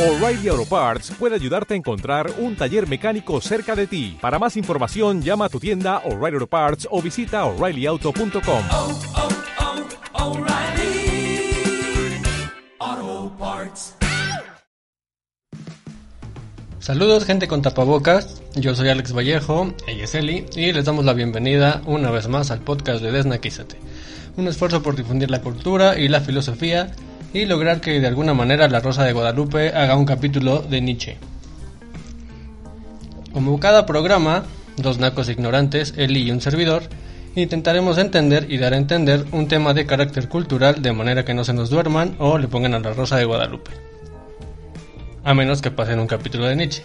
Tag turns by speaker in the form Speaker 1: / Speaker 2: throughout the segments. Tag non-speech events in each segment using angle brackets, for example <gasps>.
Speaker 1: O'Reilly Auto Parts puede ayudarte a encontrar un taller mecánico cerca de ti. Para más información, llama a tu tienda O'Reilly Auto Parts o visita oreillyauto.com.
Speaker 2: oh, oh, Parts.
Speaker 3: Saludos gente con tapabocas, yo soy Alex Vallejo, ella es Eli, y les damos la bienvenida una vez más al podcast de Desnaquízate. Un esfuerzo por difundir la cultura y la filosofía y lograr que de alguna manera la Rosa de Guadalupe haga un capítulo de Nietzsche. Como cada programa, dos nacos ignorantes, Eli y un servidor, intentaremos entender y dar a entender un tema de carácter cultural de manera que no se nos duerman o le pongan a la Rosa de Guadalupe. A menos que pasen un capítulo de Nietzsche.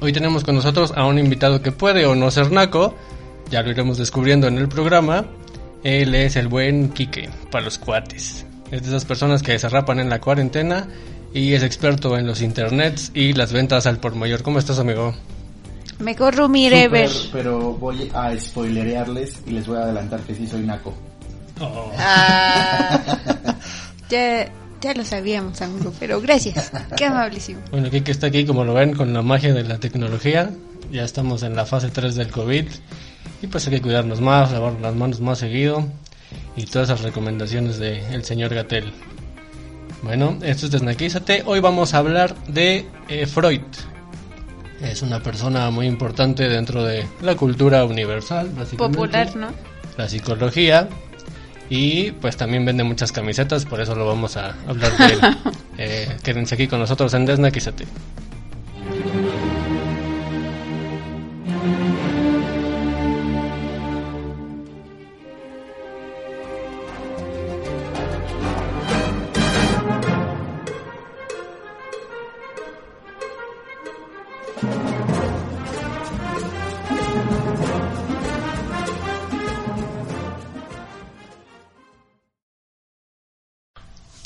Speaker 3: Hoy tenemos con nosotros a un invitado que puede o no ser naco, ya lo iremos descubriendo en el programa. Él es el buen Quique, para los cuates. Es de esas personas que se rapan en la cuarentena y es experto en los internets y las ventas al por mayor. ¿Cómo estás, amigo?
Speaker 4: Mejor Rumi Rever.
Speaker 5: pero voy a spoilerearles y les voy a adelantar que sí soy naco.
Speaker 4: Ah, ya, ya lo sabíamos, amigo, pero gracias. Qué amabilísimo.
Speaker 3: Bueno, Quique está aquí, como lo ven, con la magia de la tecnología. Ya estamos en la fase 3 del COVID. Y pues hay que cuidarnos más, lavar las manos más seguido. Y todas esas recomendaciones del señor Gatel. Bueno, esto es Desnaquízate. Hoy vamos a hablar de eh, Freud. Es una persona muy importante dentro de la cultura universal, básicamente.
Speaker 4: Popular, ¿no?
Speaker 3: La psicología. Y pues también vende muchas camisetas, por eso lo vamos a hablar de él. <laughs> Eh, quédense aquí con nosotros en Desnaquízate.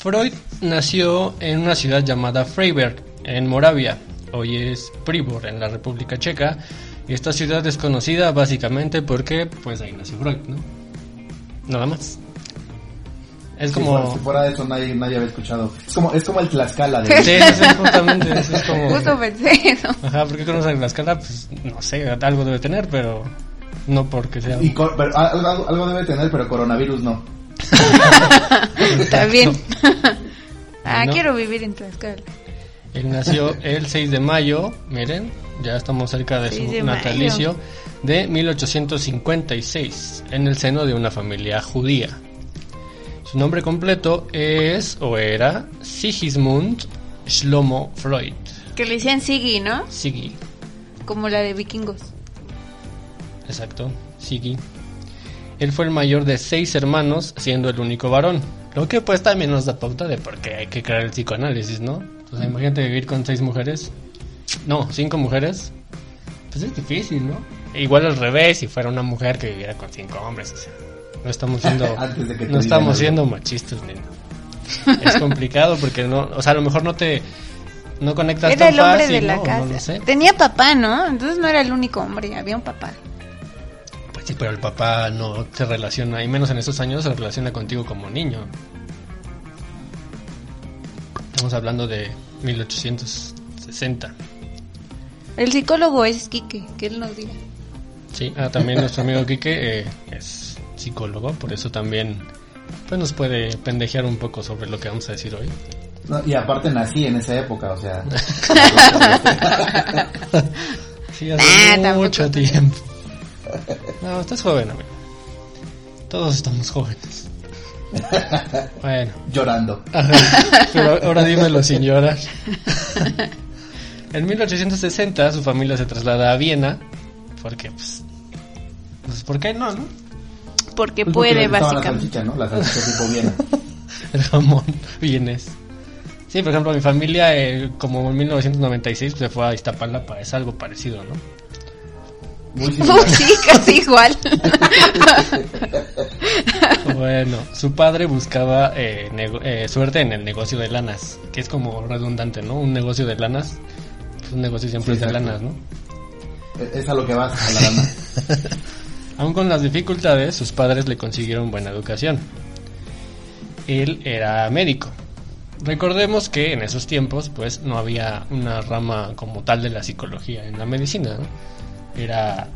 Speaker 3: Freud nació en una ciudad llamada Freiberg, en Moravia. Hoy es Pribor, en la República Checa. Y esta ciudad es conocida básicamente porque, pues ahí nació Freud, ¿no? Nada más. Es como...
Speaker 5: fuera- Si fuera de eso nadie, nadie había escuchado. Es como, es como el Tlaxcala de...
Speaker 3: Sí, eso es justamente, eso es como...
Speaker 4: Justo pensé eso.
Speaker 3: Ajá, ¿por qué conocen la escala? Pues no sé, algo debe tener, pero no porque sea...
Speaker 5: Y algo- algo debe tener, pero coronavirus no. <laughs>
Speaker 4: Bien. <laughs> Ah,
Speaker 3: No.
Speaker 4: quiero vivir en Tlaxcala.
Speaker 3: Él nació el 6 de mayo, miren, ya estamos cerca de
Speaker 4: 6
Speaker 3: su
Speaker 4: de
Speaker 3: natalicio,
Speaker 4: mayo.
Speaker 3: de 1856, en el seno de una familia judía. Su nombre completo es, o era, Sigismund Shlomo Freud.
Speaker 4: Que le decían Siggy, ¿no?
Speaker 3: Sigi,
Speaker 4: Como la de vikingos.
Speaker 3: exacto, Sigi. Él fue el mayor de seis hermanos, siendo el único varón. Lo que pues también nos da pauta de por qué hay que crear el psicoanálisis, ¿no? O sea, imagínate vivir con seis mujeres. No, cinco mujeres. Pues es difícil, ¿no? E igual al revés, si fuera una mujer que viviera con cinco hombres. O sea, no estamos siendo, <laughs>
Speaker 5: Antes de que te
Speaker 3: no estamos siendo machistas, nena. Es complicado porque no, o sea, a lo mejor no te, no conectas
Speaker 4: Era
Speaker 3: tan
Speaker 4: el hombre
Speaker 3: fácil,
Speaker 4: de la
Speaker 3: ¿no?
Speaker 4: casa.
Speaker 3: No lo sé.
Speaker 4: Tenía papá, ¿no? Entonces no era el único hombre, había un papá.
Speaker 3: Sí, pero el papá no se relaciona, y menos en esos años se relaciona contigo como niño. Estamos hablando de 1860.
Speaker 4: El psicólogo es Quique, que él nos diga.
Speaker 3: Sí, ah, también nuestro amigo Quique eh, es psicólogo, por eso también pues nos puede pendejear un poco sobre lo que vamos a decir hoy.
Speaker 5: No, y aparte nací en esa época, o sea... <laughs>
Speaker 3: Sí, hace
Speaker 4: Nah,
Speaker 3: mucho tiempo. <laughs> No, estás joven, amigo. Todos estamos jóvenes. Bueno. <laughs>
Speaker 5: llorando.
Speaker 3: Ajá, pero ahora dímelo sin llorar. En 1860 su familia se traslada a Viena porque pues pues ¿por qué no, no?
Speaker 4: Porque
Speaker 5: Pues
Speaker 4: puede,
Speaker 5: gustaba La
Speaker 4: básicamente.
Speaker 5: salchicha, ¿no? La salchicha tipo <laughs> Viena.
Speaker 3: El jamón vienes. Sí, por ejemplo, mi familia eh, como en 1996 se fue a Iztapalapa, es algo parecido, ¿no?
Speaker 5: Muy <laughs> similar.
Speaker 4: Uh, sí, casi igual.
Speaker 3: Bueno, su padre buscaba eh, eh, suerte en el negocio de lanas, que es como redundante, ¿no? Un negocio de lanas, pues un negocio siempre
Speaker 5: Sí,
Speaker 3: es de lanas, ¿no?
Speaker 5: Es a lo que vas, a la lana. <laughs>
Speaker 3: Aún con las dificultades, sus padres le consiguieron buena educación. Él era médico. Recordemos que en esos tiempos, pues, no había una rama como tal de la psicología en la medicina, ¿no? Era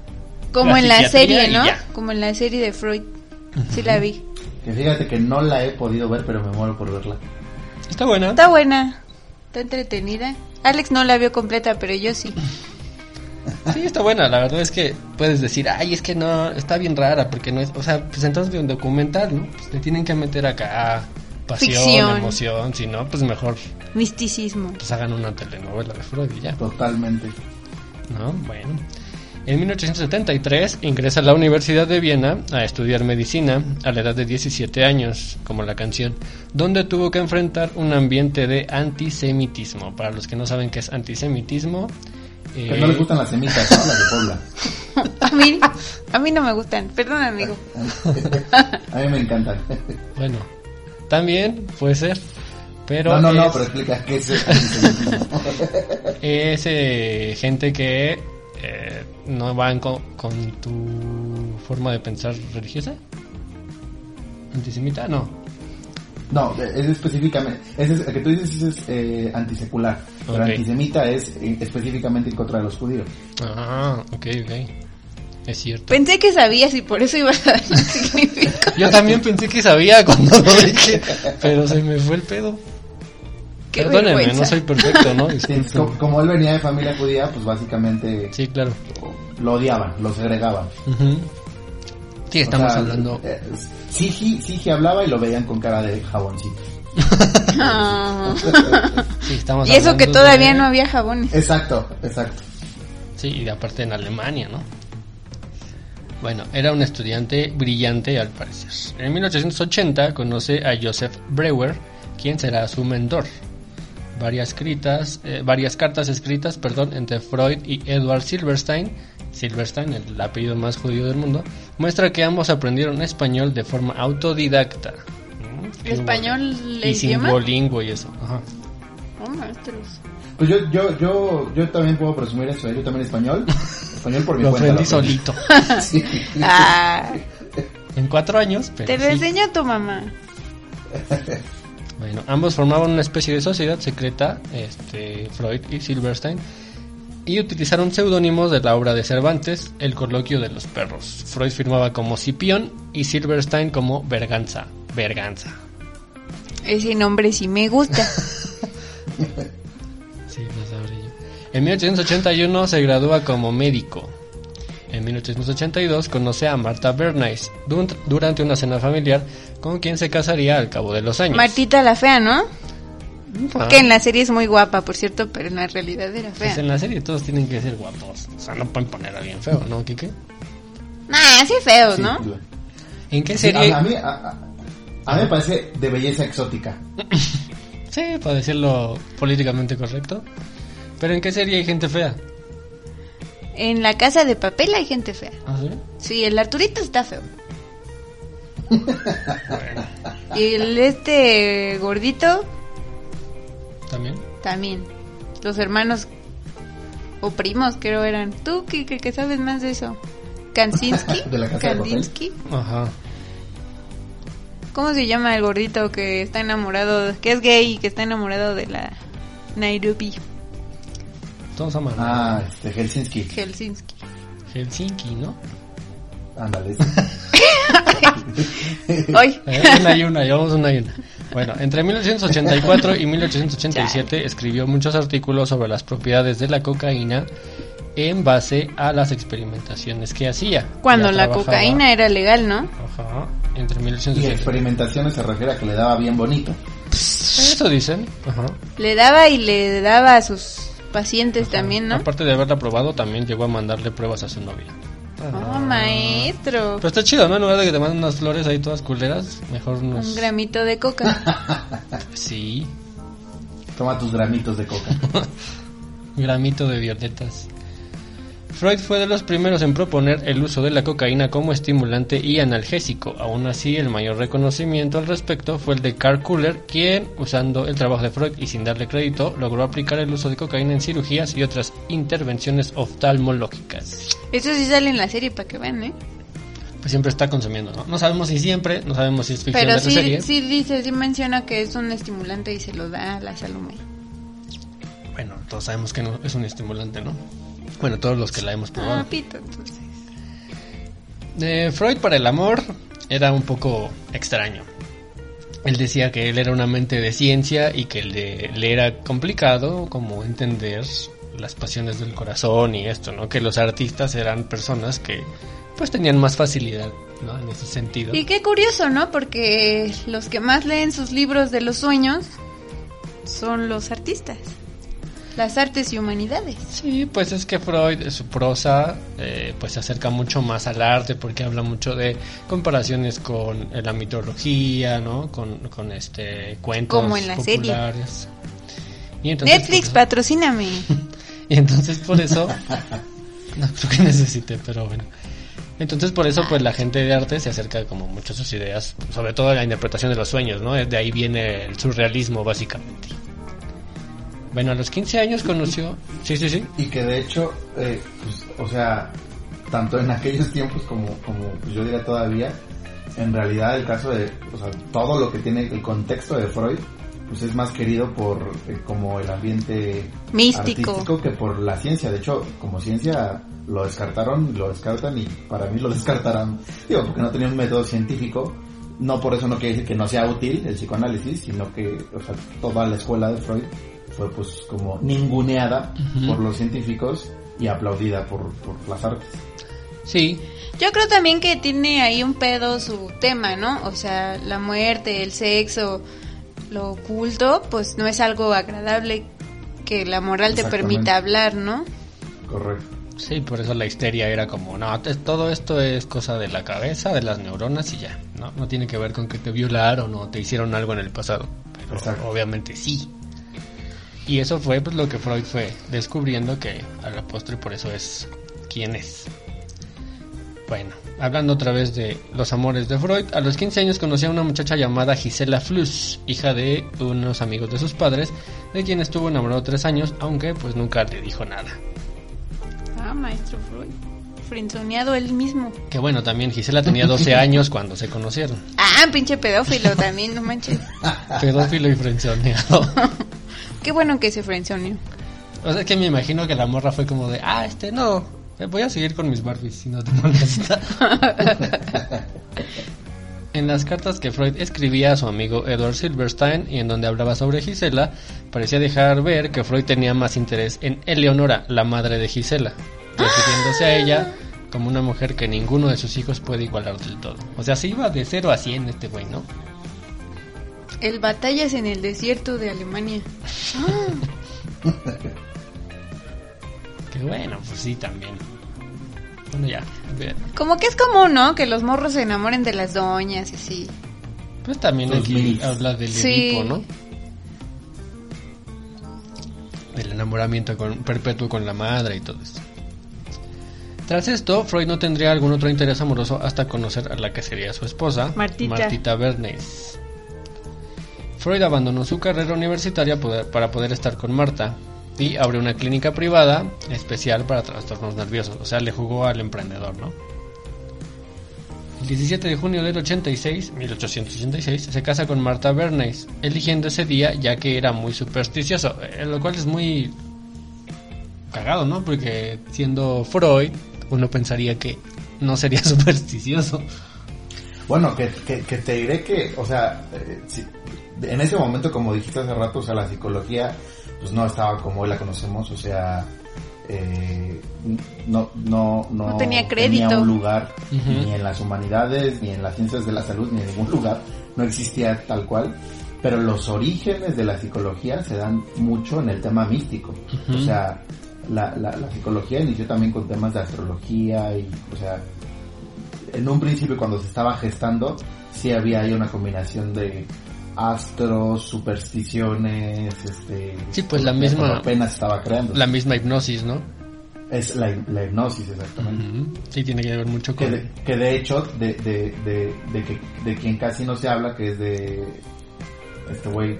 Speaker 4: Como
Speaker 3: La
Speaker 4: en la serie, ¿no? Como en la serie de Freud. Sí la vi.
Speaker 5: Que fíjate que no la he podido ver, pero me muero por verla.
Speaker 3: Está buena.
Speaker 4: Está buena. Está entretenida. Alex no la vio completa, pero yo sí.
Speaker 3: Sí, está buena. La verdad es que puedes decir, ay, es que no, está bien rara, porque no es, o sea, pues entonces de un documental, ¿no? Pues le tienen que meter acá pasión,
Speaker 4: Ficción.
Speaker 3: emoción, si no, pues mejor
Speaker 4: Misticismo.
Speaker 3: pues hagan una telenovela de Freud y ya.
Speaker 5: Totalmente.
Speaker 3: ¿no? Bueno. En 1873 ingresa a la Universidad de Viena a estudiar medicina a la edad de 17 años, como la canción, donde tuvo que enfrentar un ambiente de antisemitismo. Para los que no saben qué es antisemitismo, eh,
Speaker 5: no les gustan las semitas, ¿no? Las de Puebla. <laughs>
Speaker 4: A mí, a mí no me gustan. Perdón, amigo.
Speaker 5: A mí me encantan.
Speaker 3: bueno, también puede ser, pero
Speaker 5: no, no, no, pero explica qué es el antisemitismo. <laughs>
Speaker 3: es, eh, gente que eh, no van con, con tu forma de pensar religiosa. ¿Antisemita? No.
Speaker 5: No, es específicamente, ese es, el que tú dices es eh, antisecular, pero antisemita es eh, específicamente en contra de los judíos.
Speaker 3: Ah, ok, ok. Es cierto.
Speaker 4: Pensé que sabías y por eso ibas a dar. <laughs>
Speaker 3: Yo también pensé que sabía cuando lo dije, pero se me fue el pedo.
Speaker 4: Qué
Speaker 3: Perdónenme,
Speaker 4: vergüenza.
Speaker 3: no soy perfecto, ¿no? <laughs>
Speaker 5: Sí, como él venía de familia judía, pues básicamente
Speaker 3: Sí, claro.
Speaker 5: lo odiaban, lo segregaban.
Speaker 3: Sí, estamos
Speaker 5: O sea,
Speaker 3: hablando.
Speaker 5: eh, Sigi, Sigi hablaba y lo veían con cara de jaboncito.
Speaker 4: Ah. <laughs>
Speaker 3: Sí, estamos
Speaker 4: Y eso que todavía
Speaker 3: de-
Speaker 4: no había jabones.
Speaker 5: Exacto, exacto.
Speaker 3: Sí, y aparte en Alemania, ¿no? Bueno, era un estudiante brillante al parecer. En 1880 conoce a Joseph Breuer, quien será su mentor. Varias, escritas, eh, varias cartas escritas perdón, entre Freud y Edward Silverstein, Silverstein, el apellido más judío del mundo, muestra que ambos aprendieron español de forma autodidacta. Mm,
Speaker 4: ¿Español
Speaker 3: Y sin
Speaker 4: idioma?
Speaker 3: Y eso. Ajá.
Speaker 4: Oh, maestros.
Speaker 5: Pues yo, yo, yo, yo también puedo presumir eso, yo también español. <laughs> Español por mi
Speaker 3: Lo
Speaker 5: cuenta.
Speaker 3: aprendí
Speaker 5: lo aprendí.
Speaker 3: solito. <laughs>
Speaker 5: Sí. <laughs>
Speaker 4: Ah,
Speaker 3: En cuatro años, pero
Speaker 4: te lo
Speaker 3: sí.
Speaker 4: enseñó tu mamá.
Speaker 3: Bueno, ambos formaban una especie de sociedad secreta, este, Freud y Silverstein, y utilizaron seudónimos de la obra de Cervantes, El coloquio de los perros. Freud firmaba como Cipión y Silverstein como Berganza. Berganza.
Speaker 4: Ese nombre sí me gusta. <laughs>
Speaker 3: Sí, sabré yo. En 1881 se gradúa como médico. En 1882 conoce a Marta Bernays durante una cena familiar con quien se casaría al cabo de los años.
Speaker 4: Martita la fea, ¿no?
Speaker 3: Ah.
Speaker 4: Que en la serie es muy guapa, por cierto, pero en la realidad era
Speaker 3: Pues
Speaker 4: fea.
Speaker 3: en la serie todos tienen que ser guapos. O sea, no pueden poner a alguien feo, ¿no, Kike?
Speaker 4: Nah, sí feos,
Speaker 5: Sí,
Speaker 4: ¿no?
Speaker 5: sí.
Speaker 3: ¿En qué
Speaker 5: Sí,
Speaker 3: serie?
Speaker 5: a, a mí, a, a- a mí me parece de belleza exótica. <laughs>
Speaker 3: Sí, para decirlo políticamente correcto. Pero ¿en qué serie hay gente fea?
Speaker 4: En la casa de papel hay gente fea.
Speaker 3: ¿Ah, sí?
Speaker 4: Sí, el Arturito está feo. <laughs> Y el este gordito
Speaker 3: ¿También?
Speaker 4: también. Los hermanos o primos creo eran. ¿Tú qué, qué- qué sabes más de eso? ¿Kansinsky? <laughs>
Speaker 5: De la Casa de.
Speaker 4: ¿Kandinsky?
Speaker 3: Ajá.
Speaker 4: ¿Cómo se llama el gordito que está enamorado, que es gay y que está enamorado de la Nairobi
Speaker 3: Todos aman.
Speaker 5: Ah, este, Helsinki.
Speaker 4: Helsinki?
Speaker 3: Helsinki, ¿no?
Speaker 5: Ándale. <laughs> <laughs>
Speaker 4: Hoy.
Speaker 3: Una y una, llevamos una y una. Bueno, entre 1884 y 1887 escribió muchos artículos sobre las propiedades de la cocaína en base a las experimentaciones que hacía.
Speaker 4: Cuando
Speaker 3: Ya
Speaker 4: la
Speaker 3: trabajaba-
Speaker 4: cocaína era legal, ¿no?
Speaker 3: Ajá, entre
Speaker 5: Y
Speaker 3: 1887.
Speaker 5: experimentaciones se refiere a que le daba bien bonito.
Speaker 3: Eso dicen. Ajá.
Speaker 4: Le daba y le daba a sus pacientes también, ¿no?
Speaker 3: Aparte de haberla probado, también llegó a mandarle pruebas a su novia.
Speaker 4: Oh, maestro.
Speaker 3: Pero está chido, ¿no? En lugar de que te manden unas flores ahí todas culeras, mejor unos...
Speaker 4: Un gramito de coca. <laughs>
Speaker 3: Sí,
Speaker 5: Toma tus gramitos de coca. <laughs>
Speaker 3: gramito de violetas. Freud fue de los primeros en proponer el uso de la cocaína como estimulante y analgésico. Aún así, el mayor reconocimiento al respecto fue el de Carl Kuller, quien, usando el trabajo de Freud y sin darle crédito, logró aplicar el uso de cocaína en cirugías y otras intervenciones oftalmológicas.
Speaker 4: Eso sí sale en la serie para que vean, ¿eh?
Speaker 3: pues siempre está consumiendo, ¿no? No sabemos si siempre, no sabemos si es ficción
Speaker 4: Pero
Speaker 3: de la
Speaker 4: sí,
Speaker 3: serie.
Speaker 4: sí dice, sí menciona que es un estimulante y se lo da a la Salomé.
Speaker 3: Bueno, todos sabemos que no es un estimulante, ¿no? Bueno, todos los que la hemos probado.
Speaker 4: Ah, pito, entonces.
Speaker 3: Eh, Freud para el amor era un poco extraño. Él decía que él era una mente de ciencia y que le, le era complicado como entender las pasiones del corazón y esto, ¿no? Que los artistas eran personas que pues tenían más facilidad, ¿no? En ese sentido.
Speaker 4: Y qué curioso, ¿no? Porque los que más leen sus libros de los sueños son los artistas. Las artes y humanidades.
Speaker 3: Sí, pues es que Freud, su prosa, eh, pues se acerca mucho más al arte porque habla mucho de comparaciones con eh, la mitología, ¿no? Con, con este cuentos
Speaker 4: Como en la serie.
Speaker 3: populares. Y entonces,
Speaker 4: Netflix,
Speaker 3: pues,
Speaker 4: patrocíname. <laughs>
Speaker 3: y entonces por eso, <laughs> no creo que necesite, pero bueno. Entonces por eso pues la gente de arte se acerca como mucho a sus ideas, sobre todo a la interpretación de los sueños, ¿no? De ahí viene el surrealismo básicamente. Bueno, a los 15 años conoció... Sí, sí, sí.
Speaker 5: Y que de hecho, eh, pues, o sea, tanto en aquellos tiempos como, como pues, yo diría todavía, en realidad el caso de, o sea, todo lo que tiene el contexto de Freud, pues es más querido por eh, como el ambiente
Speaker 4: Místico.
Speaker 5: artístico que por la ciencia. De hecho, como ciencia lo descartaron, lo descartan y para mí lo <laughs> descartarán, digo, porque no tenía un método científico. No por eso no quiere decir que no sea útil el psicoanálisis, sino que, o sea, toda la escuela de Freud fue pues como ninguneada
Speaker 3: Ujú.
Speaker 5: por los científicos y aplaudida por, por las artes.
Speaker 3: Sí,
Speaker 4: Yo creo también que tiene ahí un pedo su tema, ¿no? O sea, la muerte, el sexo, lo oculto, pues no es algo agradable que la moral te permita hablar, ¿no?
Speaker 5: Correcto.
Speaker 3: Sí, por eso la histeria era como, no, todo esto es cosa de la cabeza, de las neuronas y ya. No, no tiene que ver con que te violaron o te hicieron algo en el pasado. Pero
Speaker 5: Exacto.
Speaker 3: obviamente sí. Y eso fue pues lo que Freud fue descubriendo que a la postre por eso es quien es. Bueno, hablando otra vez de los amores de Freud, a los 15 años conoció a una muchacha llamada Gisela Fluss, hija de unos amigos de sus padres, de quien estuvo enamorado tres años, aunque pues nunca le dijo nada.
Speaker 4: Ah, maestro Freud. Frenzoneado él mismo.
Speaker 3: Que bueno, también Gisela tenía 12 <laughs> años cuando se conocieron.
Speaker 4: Ah, pinche pedófilo también, no manches. <laughs>
Speaker 3: Pedófilo y frenzoneado. <laughs>
Speaker 4: Qué bueno que se frenzoneó.
Speaker 3: O sea que me imagino que la morra fue como de, ah, este no, eh, voy a seguir con mis Barbies si no te molesta. <laughs> en las cartas que Freud escribía a su amigo Edward Silverstein y en donde hablaba sobre Gisela, parecía dejar ver que Freud tenía más interés en Eleonora, la madre de Gisela, refiriéndose a ella como una mujer que ninguno de sus hijos puede igualar del todo. O sea, se iba de 0 a 100 este güey, ¿no?
Speaker 4: El batallas en el desierto de Alemania.
Speaker 3: Que bueno, pues sí, también. Bueno, ya. bien.
Speaker 4: Como que es común, ¿no? Que los morros se enamoren de las doñas y así.
Speaker 3: Pues también
Speaker 5: Los
Speaker 3: aquí habla del
Speaker 4: Sí.
Speaker 3: Edipo, ¿no? Del enamoramiento con, perpetuo con la madre y todo esto. Tras esto, Freud no tendría algún otro interés amoroso hasta conocer a la que sería su esposa,
Speaker 4: Martita.
Speaker 3: Martita Bernays. Freud abandonó su carrera universitaria para poder estar con Marta y abrió una clínica privada especial para trastornos nerviosos. O sea, le jugó al emprendedor, ¿no? El 17 de junio del 86, 1886, se casa con Marta Bernays, eligiendo ese día ya que era muy supersticioso, eh, lo cual es muy cagado, ¿no? Porque siendo Freud, uno pensaría que no sería <laughs> supersticioso.
Speaker 5: Bueno, que te diré que, o sea, eh, si- en ese momento, como dijiste hace rato, o sea, la psicología, pues no estaba como hoy la conocemos, o sea, eh, no, no, no,
Speaker 4: No tenía crédito.
Speaker 5: un lugar ni en las humanidades, ni en las ciencias de la salud, ni en ningún lugar, no existía tal cual. Pero los orígenes de la psicología se dan mucho en el tema místico. O sea, la, la, la psicología inició también con temas de astrología y, o sea, en un principio cuando se estaba gestando, sí había ahí una combinación de astros, supersticiones, este...
Speaker 3: Sí, pues la misma-
Speaker 5: apenas estaba creando.
Speaker 3: La misma hipnosis, ¿no?
Speaker 5: Es la, la hipnosis, exactamente.
Speaker 3: Ujú. Sí, tiene que ver mucho
Speaker 5: Que
Speaker 3: con...
Speaker 5: de, que de hecho, de, de, de, de, que, de quien casi no se habla, que es de este güey,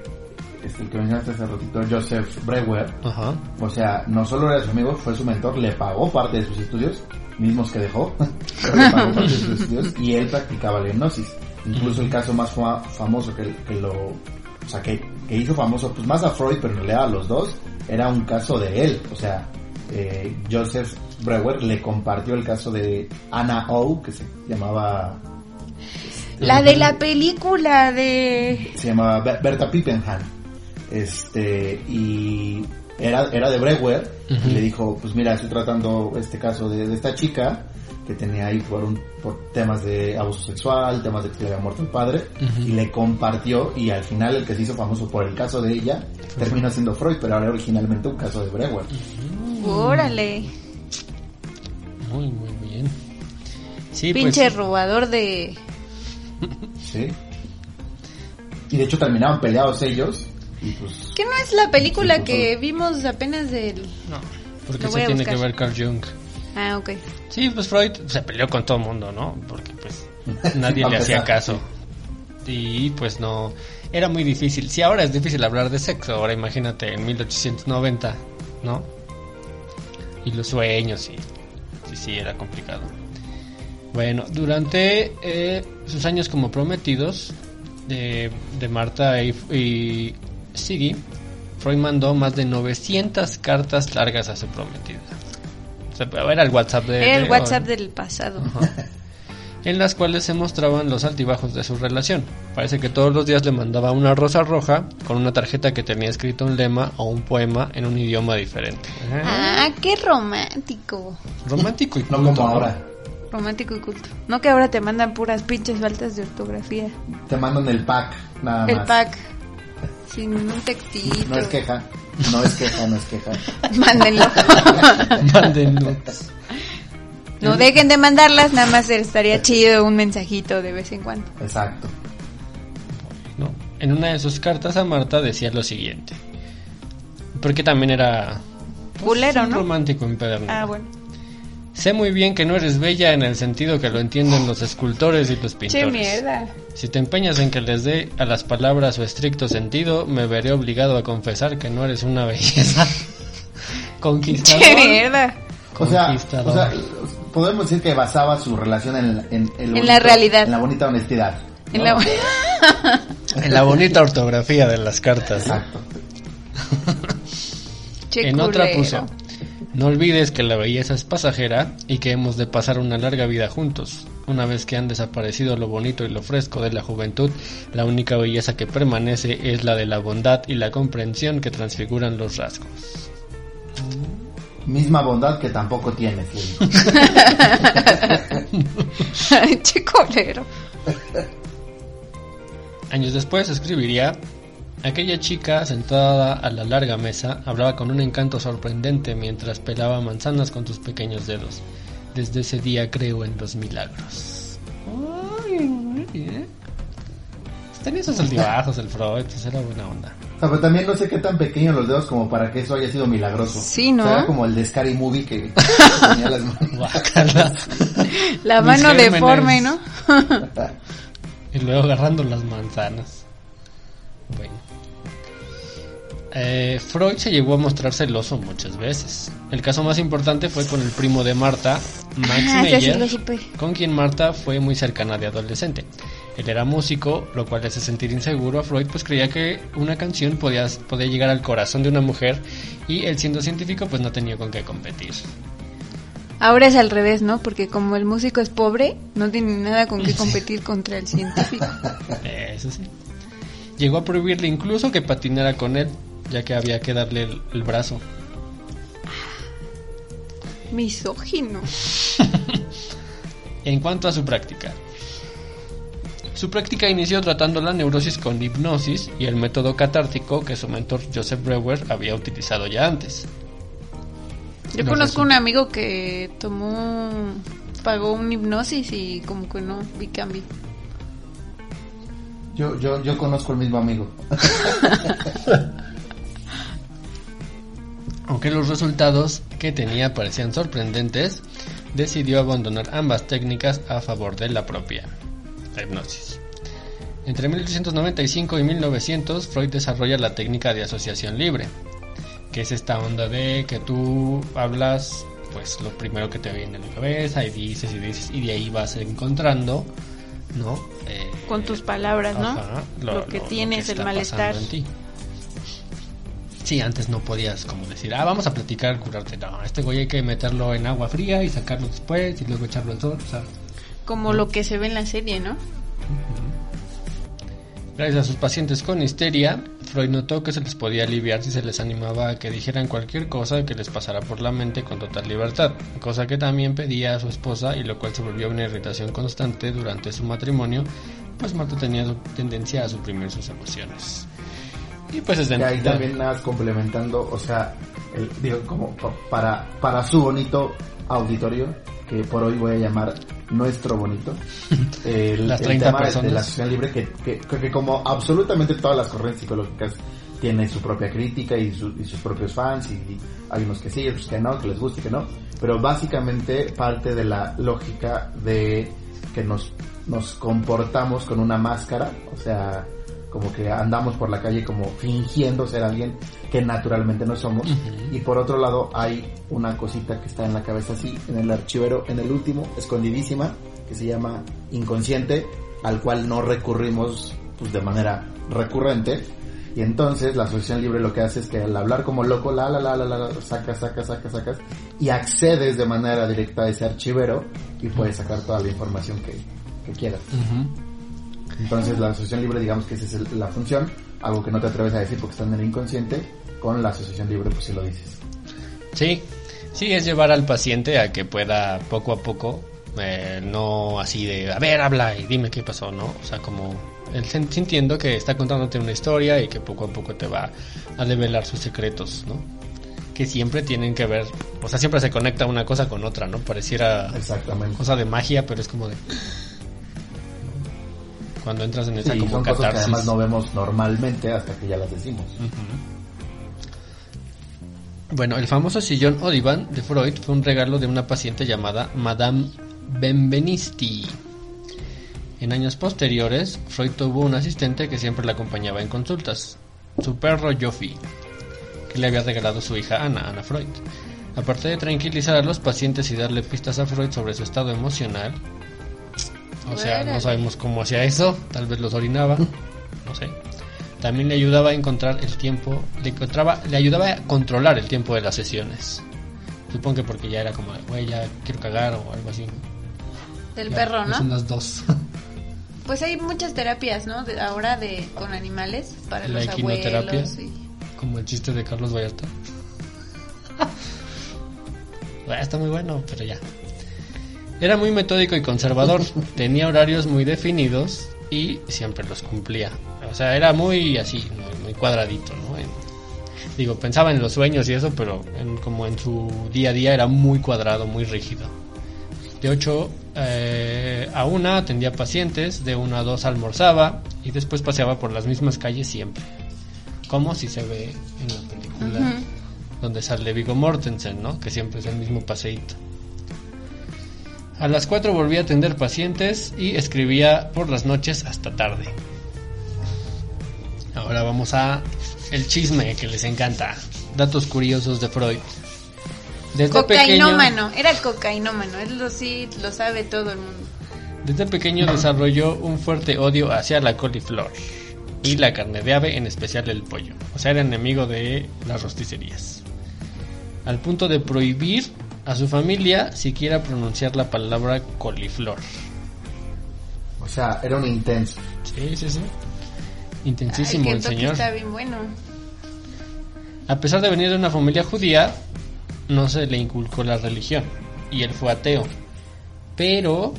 Speaker 5: este, que mencionaste hace ratito, Joseph Breuer,
Speaker 3: Ajá.
Speaker 5: o sea, no solo era su amigo, fue su mentor, le pagó parte de sus estudios, mismos que dejó, pero <laughs> le pagó parte de sus estudios y él practicaba la hipnosis. Incluso el caso más fa- famoso que, que lo, o sea, que, que hizo famoso, pues más a Freud, pero en realidad a los dos, era un caso de él. O sea, eh, Joseph Breuer le compartió el caso de Anna O, que se llamaba,
Speaker 4: La de la película de...
Speaker 5: se llamaba Ber- Berta Pippenham. Este, y era, era de Breuer, y le dijo, pues mira, estoy tratando este caso de, de esta chica, que tenía ahí por, un, por temas de abuso sexual, temas de que se le había muerto el padre, y le compartió, y al final el que se hizo famoso por el caso de ella, terminó siendo Freud, pero era originalmente un caso de Breuer.
Speaker 4: Órale.
Speaker 3: Muy, muy bien. Sí,
Speaker 4: Pinche
Speaker 3: pues.
Speaker 4: robador de...
Speaker 5: Sí. Y de hecho terminaban peleados ellos, y pues...
Speaker 4: ¿Qué no es la película
Speaker 5: por
Speaker 4: que vimos apenas del...
Speaker 3: No, porque eso tiene
Speaker 4: buscar.
Speaker 3: que ver Carl Jung.
Speaker 4: Ah, ok.
Speaker 3: Sí, pues Freud se peleó con todo el mundo, ¿no? Porque pues nadie le hacía caso. Y pues no, era muy difícil. Si ahora es difícil hablar de sexo, ahora imagínate en 1890, ¿no? Y los sueños, y sí, sí, era complicado. Bueno, durante eh, sus años como prometidos de, de Marta y, y Siggy, Freud mandó más de 900 cartas largas a su prometida. Era el WhatsApp de...
Speaker 4: Era el
Speaker 3: de-
Speaker 4: WhatsApp del pasado.
Speaker 3: en las cuales se mostraban los altibajos de su relación. Parece que todos los días le mandaba una rosa roja con una tarjeta que tenía escrito un lema o un poema en un idioma diferente.
Speaker 4: Ah, qué romántico.
Speaker 3: Romántico y
Speaker 5: No
Speaker 3: culto,
Speaker 5: como ahora.
Speaker 4: Romántico y culto. No que ahora te mandan puras pinches faltas de ortografía.
Speaker 5: Te mandan el pack, nada
Speaker 4: El
Speaker 5: más.
Speaker 4: pack. Sin un textito.
Speaker 5: No es queja, no es queja, no es queja. <laughs>
Speaker 4: Mándenlo.
Speaker 3: Mándennos.
Speaker 4: no dejen de mandarlas, nada más estaría chido un mensajito de vez en cuando.
Speaker 5: Exacto.
Speaker 3: ¿no? En una de sus cartas a Marta decía lo siguiente. Porque también era pues,
Speaker 4: ¿no?
Speaker 3: romántico empedernido.
Speaker 4: Ah, bueno.
Speaker 3: Sé muy bien que no eres bella en el sentido que lo entienden los escultores y los pintores.
Speaker 4: Che mierda.
Speaker 3: Si te empeñas en que les dé a las palabras su estricto sentido, me veré obligado a confesar que no eres una <laughs> belleza. Conquistador.
Speaker 4: Che mierda.
Speaker 5: O sea, o
Speaker 3: Conquistador.
Speaker 5: sea, podemos decir que basaba su relación en, en,
Speaker 4: la realidad.
Speaker 5: En la bonita honestidad. ¿no?
Speaker 4: En la... <laughs>
Speaker 3: En la bonita ortografía de las cartas.
Speaker 5: Exacto.
Speaker 3: En otra puso, no olvides que la belleza es pasajera y que hemos de pasar una larga vida juntos. Una vez que han desaparecido lo bonito y lo fresco de la juventud, la única belleza que permanece es la de la bondad y la comprensión que transfiguran los rasgos.
Speaker 5: Misma bondad que tampoco
Speaker 4: che <laughs> culero.
Speaker 3: Años después escribiría, aquella chica sentada a la larga mesa hablaba con un encanto sorprendente mientras pelaba manzanas con sus pequeños dedos. Desde ese día creo en los milagros. Ay, muy bien. Tenía esos altibajos el Freud, pues era buena onda.
Speaker 5: O sea, pero también no sé qué tan pequeños los dedos como para que eso haya sido milagroso.
Speaker 4: Sí, ¿no?
Speaker 5: O sea, era como el de Scary Movie que <laughs> tenía las manos.
Speaker 4: La mano deforme, ¿no? <laughs>
Speaker 3: Y luego agarrando las manzanas. Bueno. Eh, Freud se llegó a mostrar celoso muchas veces. El caso más importante fue con el primo de Marta, Max
Speaker 4: Ah, sí
Speaker 3: Meyer, con quien Marta fue muy cercana de adolescente. Él era músico, lo cual le hace sentir inseguro a Freud, pues creía que una canción podía, podía llegar al corazón de una mujer y él siendo científico pues no tenía con qué competir.
Speaker 4: Ahora es al revés, ¿no? Porque como el músico es pobre, no tiene nada con qué competir <laughs> contra el científico.
Speaker 3: Eso sí. Llegó a prohibirle incluso que patinara con él, ya que había que darle el, el brazo.
Speaker 4: Misógino. <laughs>
Speaker 3: En cuanto a su práctica. Su práctica inició tratando la neurosis con hipnosis y el método catártico que su mentor Joseph Breuer había utilizado ya antes.
Speaker 4: Yo
Speaker 3: No
Speaker 4: conozco un amigo que tomó, pagó un hipnosis y como que no vi cambio.
Speaker 5: Yo, yo, yo conozco el mismo amigo. <laughs>
Speaker 3: Aunque los resultados que tenía parecían sorprendentes, decidió abandonar ambas técnicas a favor de la propia la hipnosis. Entre 1895 y 1900, Freud desarrolla la técnica de asociación libre, que es esta onda de que tú hablas, pues lo primero que te viene a la cabeza y dices y dices y de ahí vas encontrando, ¿no? Eh,
Speaker 4: Con tus palabras, ¿no?
Speaker 3: Ajá,
Speaker 4: lo, que tienes, el
Speaker 3: está
Speaker 4: malestar.
Speaker 3: pasando en ti. Sí, antes no podías como decir, ah, vamos a platicar, curarte. No, este güey hay que meterlo en agua fría y sacarlo después y luego echarlo al sol. O sea,
Speaker 4: Como lo que se ve en la serie, ¿no?
Speaker 3: gracias a sus pacientes con histeria, Freud notó que se les podía aliviar si se les animaba a que dijeran cualquier cosa que les pasara por la mente con total libertad, cosa que también pedía a su esposa y lo cual se volvió una irritación constante durante su matrimonio, pues Marta tenía tendencia a suprimir sus emociones. Y pues desde
Speaker 5: Que ahí también nada complementando, o sea, el- digo, como pa- para, para su bonito auditorio, que por hoy voy a llamar nuestro bonito, <laughs> el,
Speaker 3: Las
Speaker 5: el
Speaker 3: 30
Speaker 5: tema de- de
Speaker 3: personas.
Speaker 5: la asociación libre, que, que, que como absolutamente todas las corrientes psicológicas tiene su propia crítica y, su- y sus propios fans, y hay unos que sí, otros que no, que les guste, que no, pero básicamente parte de la lógica de que nos, nos comportamos con una máscara, o sea, como que andamos por la calle como fingiendo ser alguien que naturalmente no somos. Y por otro lado hay una cosita que está en la cabeza así, en el archivero, en el último, escondidísima, que se llama inconsciente, al cual no recurrimos pues de manera recurrente. Y entonces la asociación libre lo que hace es que al hablar como loco, la la la la la, sacas, sacas, sacas, sacas, y accedes de manera directa a ese archivero y puedes sacar toda la información que, que quieras. Entonces la asociación libre, digamos que esa es la función, algo que no te atreves a decir porque está en el inconsciente, con la asociación libre pues sí lo dices.
Speaker 3: Sí, sí, es llevar al paciente a que pueda poco a poco, eh, no así de, a ver, habla y dime qué pasó, ¿no? O sea, como él sintiendo que está contándote una historia y que poco a poco te va a develar sus secretos, ¿no? Que siempre tienen que ver, o sea, siempre se conecta una cosa con otra, ¿no? Pareciera
Speaker 5: Exactamente.
Speaker 3: cosa de magia, pero es como de... Cuando entras en esa
Speaker 5: Sí,
Speaker 3: como
Speaker 5: son cosas que además no vemos normalmente hasta que ya las decimos.
Speaker 3: Bueno, el famoso sillón o diván de Freud fue un regalo de una paciente llamada Madame Benvenisti. En años posteriores, Freud tuvo un asistente que siempre le acompañaba en consultas, su perro Joffy, que le había regalado su hija Ana, Ana Freud. Aparte de tranquilizar a los pacientes y darle pistas a Freud sobre su estado emocional, o sea, no sabemos cómo hacía eso, tal vez los orinaba, <laughs> no sé. También le ayudaba a encontrar el tiempo, le encontraba, le ayudaba a controlar el tiempo de las sesiones. Supongo que porque ya era como, güey, ya quiero cagar o algo así.
Speaker 4: Del
Speaker 3: Ya,
Speaker 4: perro, ¿no?
Speaker 3: Son las dos. <laughs>
Speaker 4: Pues hay muchas terapias, ¿no? De, ahora de con animales para
Speaker 3: La
Speaker 4: los
Speaker 3: equinoterapia.
Speaker 4: abuelos. Y...
Speaker 3: Como el chiste de Carlos Vallarta. <laughs> Bueno, está muy bueno, pero ya. Era muy metódico y conservador. <laughs> Tenía horarios muy definidos y siempre los cumplía. O sea, era muy así, muy, muy cuadradito, ¿no? En- digo, pensaba en los sueños y eso, pero en- como en su día a día era muy cuadrado, muy rígido. De 8 a 1 atendía pacientes, de 1 a 2 almorzaba y después paseaba por las mismas calles siempre. Como si se ve en la película donde sale Vigo Mortensen, ¿no? Que siempre es el mismo paseíto. A las 4 volvía a atender pacientes y escribía por las noches hasta tarde. Ahora vamos a el chisme que les encanta. Datos curiosos de Freud. Desde pequeño,
Speaker 4: Cocainómano, era cocainómano, él lo sí lo sabe todo el mundo.
Speaker 3: desde pequeño desarrolló un fuerte odio hacia la coliflor y la carne de ave, en especial el pollo. O sea, era enemigo de las rosticerías. Al punto de prohibir a su familia siquiera pronunciar la palabra coliflor.
Speaker 5: O sea, era un intenso.
Speaker 3: Sí, sí, sí. Intensísimo
Speaker 4: Ay,
Speaker 3: el señor.
Speaker 4: está bien bueno.
Speaker 3: A pesar de venir de una familia judía, no se le inculcó la religión y él fue ateo. Pero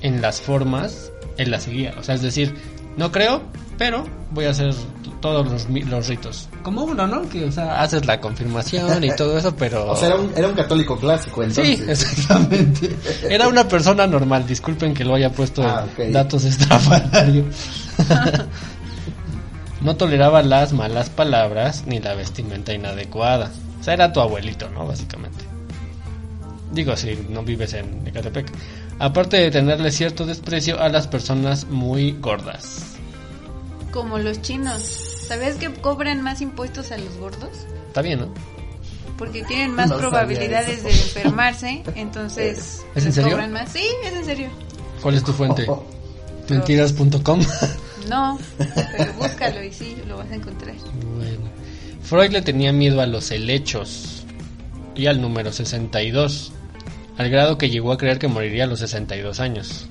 Speaker 3: en las formas, él la seguía. O sea, es decir, no creo, pero voy a hacer todos los, ritos. Como uno, ¿no? Que, o sea, haces la confirmación y todo eso, pero...
Speaker 5: O sea, era un, era un católico clásico
Speaker 3: Sí,
Speaker 5: entonces. <laughs>
Speaker 3: exactamente. Era una persona normal. Disculpen que lo haya puesto
Speaker 5: Ah,
Speaker 3: datos estrafalarios. <laughs> no toleraba las malas palabras ni la vestimenta inadecuada. O sea, era tu abuelito, ¿no? Básicamente. Digo, si no vives en Ecatepec. Aparte de tenerle cierto desprecio a las personas muy gordas.
Speaker 4: Como los chinos. ¿Sabías que cobran más impuestos a los gordos?
Speaker 3: Está bien, ¿no?
Speaker 4: Porque tienen más
Speaker 5: No
Speaker 4: probabilidades
Speaker 5: eso.
Speaker 4: de enfermarse, entonces <laughs>
Speaker 3: ¿Es en serio?
Speaker 4: cobran más. Sí, es en serio.
Speaker 3: ¿Cuál es tu fuente?
Speaker 5: Oh,
Speaker 3: Mentiras.com.
Speaker 4: No, <laughs> pero búscalo y sí, lo vas a encontrar.
Speaker 3: Bueno. Freud le tenía miedo a los helechos y al número 62, al grado que llegó a creer que moriría a los 62 años.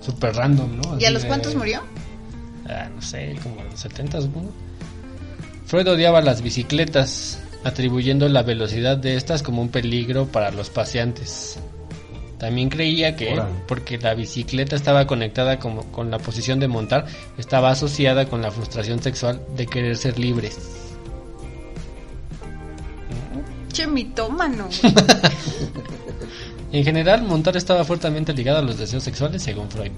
Speaker 3: Super random, ¿no?
Speaker 4: ¿Y a los
Speaker 3: de-
Speaker 4: cuántos murió?
Speaker 3: Ah, no sé, como a los 70 supongo. Freud odiaba las bicicletas, atribuyendo la velocidad de estas como un peligro para los paseantes. También creía que, porque la bicicleta estaba conectada como- con la posición de montar, estaba asociada con la frustración sexual de querer ser libres.
Speaker 4: Che, mitómano. <laughs>
Speaker 3: En general, montar estaba fuertemente ligado a los deseos sexuales, según Freud.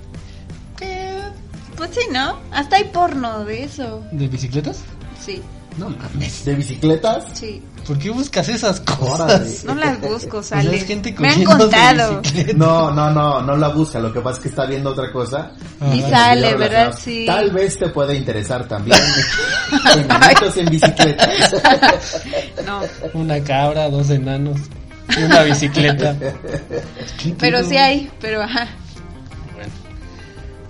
Speaker 4: Pues sí, ¿no? Hasta hay porno de eso.
Speaker 3: ¿De bicicletas?
Speaker 4: Sí,
Speaker 3: No mames.
Speaker 5: ¿De bicicletas?
Speaker 4: sí.
Speaker 3: ¿Por qué buscas esas cosas?
Speaker 4: No las busco, sale.
Speaker 3: gente
Speaker 4: Me han contado.
Speaker 5: No, no, no, no la busca. Lo que pasa es que está viendo otra cosa.
Speaker 4: Y sale, ¿verdad? Sí.
Speaker 5: Tal vez te puede interesar también. <laughs> Enanitos en bicicleta. <laughs>
Speaker 4: No,
Speaker 3: Una cabra, dos enanos y una bicicleta. ¿Qué
Speaker 4: pero sí hay, pero ajá.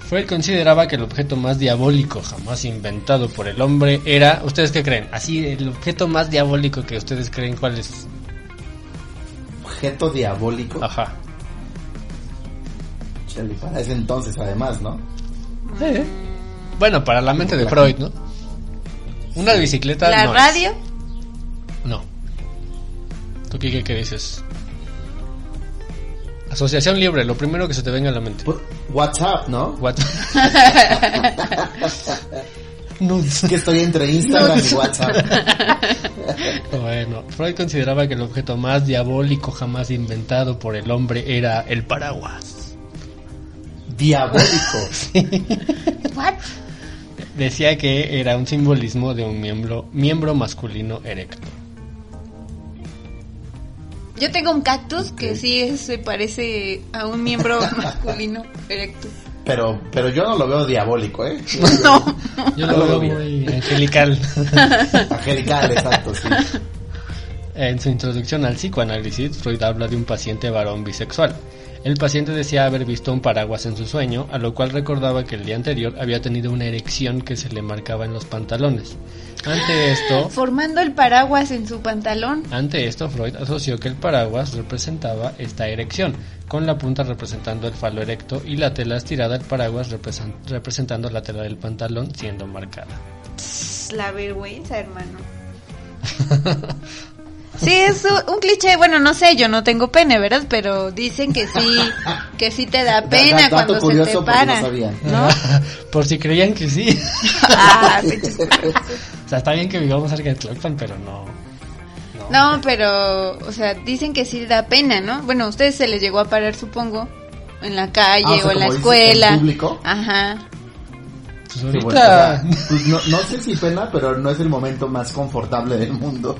Speaker 3: Freud consideraba que el objeto más diabólico jamás inventado por el hombre era, ¿ustedes qué creen? Así, el objeto más diabólico que ustedes creen, ¿cuál es?
Speaker 5: Objeto diabólico.
Speaker 3: Ajá.
Speaker 5: Chale, para ese entonces además, ¿no?
Speaker 3: Bueno, para la mente de Freud, ¿no? Una bicicleta
Speaker 4: La
Speaker 3: no es.
Speaker 4: radio,
Speaker 3: No. ¿Tú qué, qué dices? Asociación libre, lo primero que se te venga a la mente.
Speaker 5: WhatsApp, ¿no?
Speaker 3: What? <laughs> Nudes.
Speaker 5: Que estoy entre Instagram y WhatsApp. <laughs>
Speaker 3: Bueno, Freud consideraba que el objeto más diabólico jamás inventado por el hombre era el paraguas.
Speaker 5: Diabólico. <laughs>
Speaker 4: what?
Speaker 3: Decía que era un simbolismo de un miembro, miembro masculino erecto.
Speaker 4: Yo tengo un cactus que sí es- se parece a un miembro <laughs> masculino erecto.
Speaker 5: Pero, pero yo no lo veo diabólico, ¿eh? <laughs>
Speaker 4: No.
Speaker 3: Yo
Speaker 5: No
Speaker 3: lo
Speaker 5: lo
Speaker 3: veo muy <laughs> angelical.
Speaker 5: Angelical, exacto, sí.
Speaker 3: En su introducción al psicoanálisis, Freud habla de un paciente varón bisexual. El paciente decía haber visto un paraguas en su sueño, a lo cual recordaba que el día anterior había tenido una erección que se le marcaba en los pantalones. Ante esto, <gasps>
Speaker 4: Formando el paraguas en su pantalón.
Speaker 3: ante esto Freud asoció que el paraguas representaba esta erección, con la punta representando el falo erecto y la tela estirada del paraguas represen- representando la tela del pantalón siendo marcada.
Speaker 4: La vergüenza, hermano. <laughs> Sí, es un cliché, bueno, no sé, yo no tengo pene, ¿verdad? Pero dicen que sí, que sí te da pena
Speaker 5: Da- dato
Speaker 4: cuando se
Speaker 5: curioso
Speaker 4: te
Speaker 5: porque
Speaker 4: para,
Speaker 5: no sabían. <laughs>
Speaker 4: ¿no?
Speaker 3: Por si creían que sí. <laughs>
Speaker 4: Ah,
Speaker 3: o sea, está bien que vivamos cerca de Tlalpan, pero no.
Speaker 4: No, pero, o sea, dicen que sí da pena, ¿no? Bueno, a ustedes se les llegó a parar, supongo, en la calle
Speaker 5: Ah, o sea,
Speaker 4: o en la escuela.
Speaker 5: ¿en público?
Speaker 4: Ajá.
Speaker 3: Pues
Speaker 5: Sí,
Speaker 3: ahorita. <laughs>
Speaker 5: pues no, no sé si pena, pero no es el momento más confortable del mundo.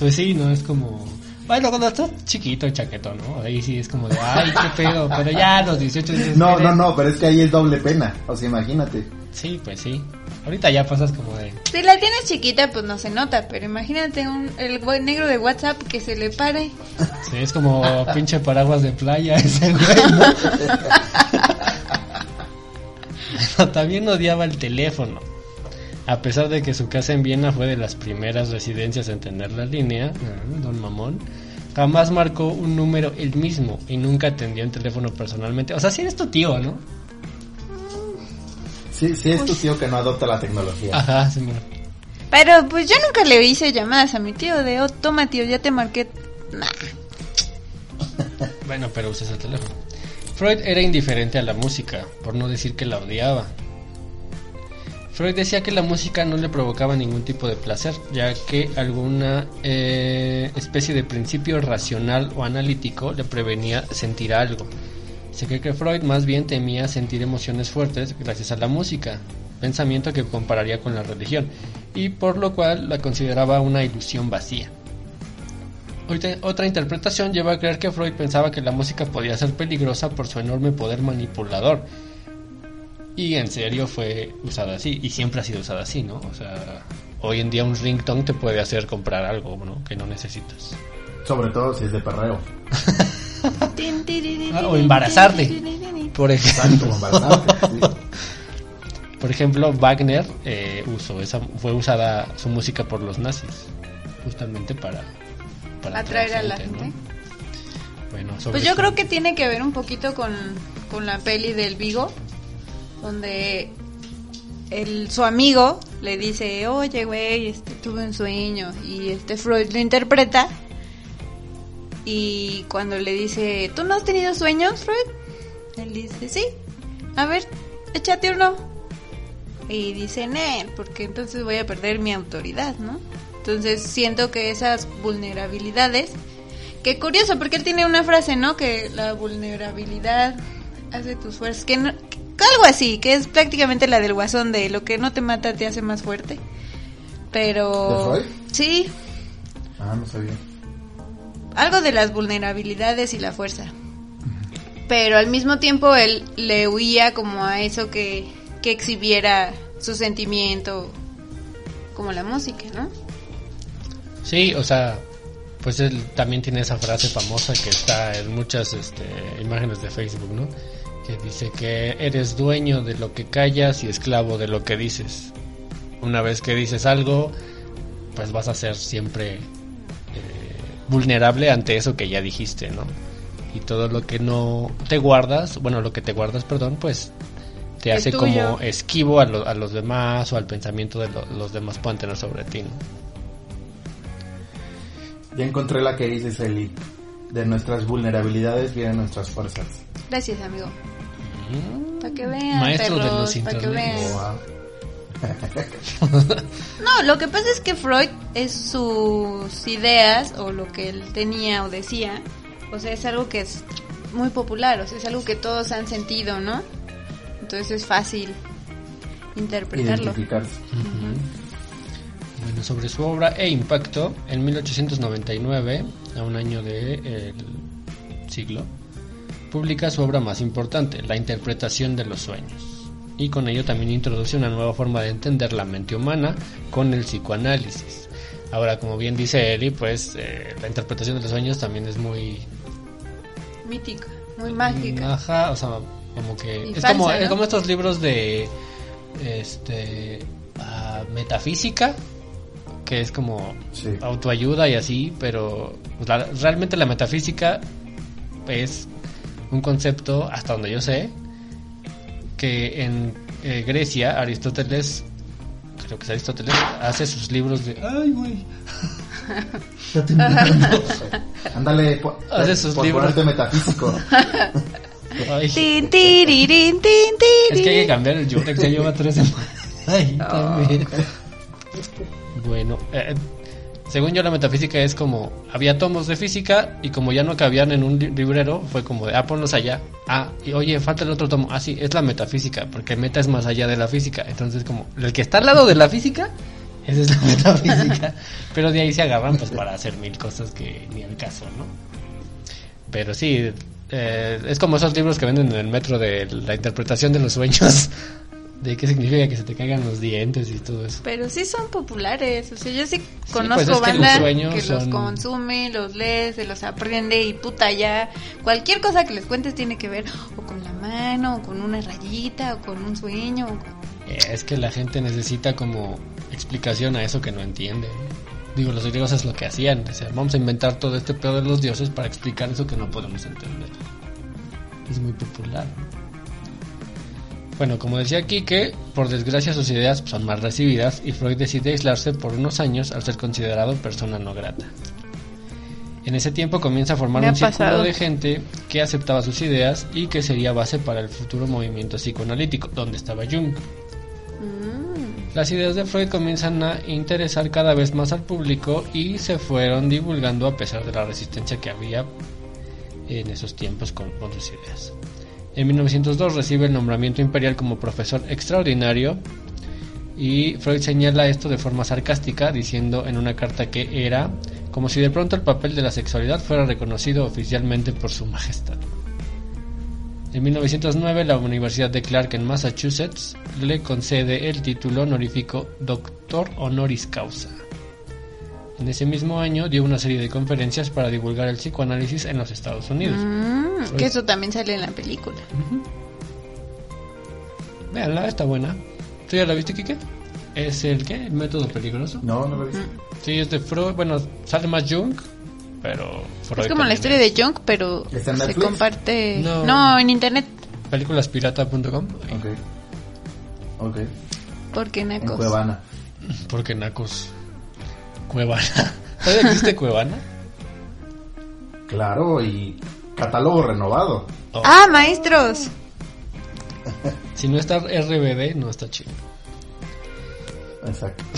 Speaker 3: Pues sí, no es como. Bueno, cuando estás chiquito y chaqueto, ¿no? Ahí sí es como de, ay, qué pedo. Pero ya a los 18 dices,
Speaker 5: No, no, no, pero es que ahí es doble pena. O sea, imagínate.
Speaker 3: Sí, pues sí. Ahorita ya pasas como de.
Speaker 4: Si la tienes chiquita, pues no se nota, pero imagínate un, el güey negro de WhatsApp que se le pare.
Speaker 3: Sí, es como pinche paraguas de playa ese güey, ¿no? <laughs> <laughs> Bueno, también odiaba el teléfono. A pesar de que su casa en Viena fue de las primeras residencias en tener la línea, don Mamón, jamás marcó un número el mismo y nunca atendió un teléfono personalmente. O sea, si eres tu tío, ¿no?
Speaker 5: Sí, sí es tu tío que no adopta la tecnología.
Speaker 3: Ajá, sí, mira.
Speaker 4: Pero pues yo nunca le hice llamadas a mi tío de, oh, toma tío, ya te marqué. Nah.
Speaker 3: Bueno, pero usas el teléfono. Freud era indiferente a la música, por no decir que la odiaba. Freud decía que la música no le provocaba ningún tipo de placer, ya que alguna eh, especie de principio racional o analítico le prevenía sentir algo. Se cree que Freud más bien temía sentir emociones fuertes gracias a la música, pensamiento que compararía con la religión, y por lo cual la consideraba una ilusión vacía. Otra- interpretación lleva a creer que Freud pensaba que la música podía ser peligrosa por su enorme poder manipulador. Y en serio fue usada así, y siempre ha sido usada así, ¿no? O sea, hoy en día un ringtone te puede hacer comprar algo, ¿no? Que no necesitas.
Speaker 5: Sobre todo si es de perreo.
Speaker 3: O embarazarte. Por
Speaker 5: Exacto,
Speaker 3: ejemplo,
Speaker 5: embarazarte, sí. <laughs>
Speaker 3: por ejemplo Wagner eh, usó esa, fue usada su música por los nazis, justamente para, para
Speaker 4: Atraer a la
Speaker 3: ¿no?
Speaker 4: gente.
Speaker 3: Bueno, sobre
Speaker 4: Pues yo creo que tiene que ver un poquito con, con la peli del Vigo, donde el, su amigo le dice, oye, güey, este, tuve un sueño, y este Freud lo interpreta, y cuando le dice, ¿tú no has tenido sueños, Freud? Él dice, sí, a ver, échate uno. Y dice, Nel, porque entonces voy a perder mi autoridad, ¿no? Entonces siento que esas vulnerabilidades Qué curioso, porque él tiene una frase, ¿no? Que la vulnerabilidad hace tus fuerzas. Que, que algo así, que es prácticamente la del guasón de lo que no te mata te hace más fuerte. Pero.
Speaker 5: ¿De Freud?
Speaker 4: Sí,
Speaker 5: Ah, no sabía.
Speaker 4: algo de las vulnerabilidades y la fuerza. Pero al mismo tiempo él le huía como a eso que, que exhibiera su sentimiento, como la música, ¿no?
Speaker 3: Sí, o sea, pues él también tiene esa frase famosa que está en muchas este, imágenes de Facebook, ¿no? Que dice que eres dueño de lo que callas y esclavo de lo que dices. Una vez que dices algo, pues vas a ser siempre eh, vulnerable ante eso que ya dijiste, ¿no? Y todo lo que no te guardas, bueno, lo que te guardas, perdón, pues te hace
Speaker 4: tuyo.
Speaker 3: como esquivo a, lo- a los demás o al pensamiento de lo- los demás puedan tener sobre ti, ¿no?
Speaker 5: Ya encontré la que dice Eli. De nuestras vulnerabilidades vienen nuestras fuerzas.
Speaker 4: Gracias, amigo. Para que vean,
Speaker 3: Maestro de los
Speaker 4: pa' que vean.
Speaker 5: Wow. <laughs>
Speaker 4: No, lo que pasa es que Freud es sus ideas o lo que él tenía o decía, o sea, es algo que es muy popular, o sea, es algo que todos han sentido, ¿no? Entonces es fácil interpretarlo.
Speaker 5: Identificarse.
Speaker 3: Bueno, sobre su obra e impacto, en 1899, a un año del siglo, publica su obra más importante, La interpretación de los sueños. Y con ello también introduce una nueva forma de entender la mente humana con el psicoanálisis. Ahora, como bien dice Eli, pues eh, la interpretación de los sueños también es muy...
Speaker 4: Mítica, muy mágica.
Speaker 3: Ajá, o sea, como que...
Speaker 4: Y
Speaker 3: es,
Speaker 4: falsa,
Speaker 3: como, es
Speaker 4: ¿no?
Speaker 3: como estos libros de... Este... ah, metafísica, que es como
Speaker 5: Sí.
Speaker 3: autoayuda y así, pero pues, la- realmente la metafísica es un concepto, hasta donde yo sé, que en eh, Grecia Aristóteles, creo que es Aristóteles, hace sus libros de... Ay, güey. <laughs> <laughs>
Speaker 5: Ándale,
Speaker 3: Hace sus
Speaker 5: por
Speaker 3: libros.
Speaker 5: ponerte metafísico. <laughs>
Speaker 3: Ay.
Speaker 4: Tin, tirirín, tin,
Speaker 3: Es que hay que cambiar el Yurex, ya lleva tres semanas. Ay, también. Bueno, eh, según yo la metafísica es como, había tomos de física y como ya no cabían en un li- librero, fue como de, ah, ponlos allá. Ah, y oye, falta el otro tomo. Ah, sí, es la metafísica, porque el meta es más allá de la física. Entonces como, el que está al lado de la física, esa es la <laughs> metafísica. Pero de ahí se agarran pues para hacer mil cosas que ni al caso, ¿no? Pero sí, eh, es como esos libros que venden en el metro de la interpretación de los sueños. De qué significa que se te caigan los dientes y todo eso.
Speaker 4: Pero sí son populares, o sea, yo sí
Speaker 3: pues
Speaker 4: conozco
Speaker 3: es que los
Speaker 4: banda que los
Speaker 3: son-
Speaker 4: consume, los lee, se los aprende y puta ya, cualquier cosa que les cuentes tiene que ver o con la mano, o con una rayita, o con un sueño. o con-
Speaker 3: Es que la gente necesita como explicación a eso que no entiende. Digo, los griegos es lo que hacían. O sea, vamos a inventar todo este pedo de los dioses para explicar eso que no podemos entender. Es muy popular. Bueno, como decía aquí que por desgracia sus ideas son mal recibidas y Freud decide aislarse por unos años al ser considerado persona no grata. En ese tiempo comienza a formar un círculo
Speaker 4: pasado.
Speaker 3: de gente que aceptaba sus ideas y que sería base para el futuro movimiento psicoanalítico, donde estaba Jung. Las ideas de Freud comienzan a interesar cada vez más al público y se fueron divulgando a pesar de la resistencia que había en esos tiempos con, con sus ideas. En 1902 recibe el nombramiento imperial como profesor extraordinario y Freud señala esto de forma sarcástica diciendo en una carta que era como si de pronto el papel de la sexualidad fuera reconocido oficialmente por su majestad. En 1909, la Universidad de Clark en Massachusetts le concede el título honorífico Doctor Honoris Causa. En ese mismo año dio una serie de conferencias para divulgar el psicoanálisis en los Estados Unidos.
Speaker 4: Mm, que eso también sale en la película.
Speaker 3: Veanla, está buena. ¿Tú ya la viste, Kike? ¿Es el qué? ¿El método peligroso?
Speaker 5: No, no lo he visto.
Speaker 3: Sí, es de Freud. Bueno, sale más Jung, pero Freud
Speaker 4: Es como la historia
Speaker 3: es.
Speaker 4: de Junk, pero
Speaker 5: ¿Está en
Speaker 4: se
Speaker 5: Netflix?
Speaker 4: comparte.
Speaker 3: No.
Speaker 4: No. en internet.
Speaker 3: Películaspirata.com.
Speaker 5: Ok. Ok.
Speaker 4: Porque
Speaker 5: En
Speaker 4: nacos.
Speaker 5: Cuevana.
Speaker 3: Porque Nacos. Cuevana. <laughs> ¿Todavía existe Cuevana?
Speaker 5: Claro, y catálogo renovado.
Speaker 3: Oh.
Speaker 4: Ah, maestros. <laughs>
Speaker 3: Si no está RBD, no está chido.
Speaker 5: Exacto. <laughs>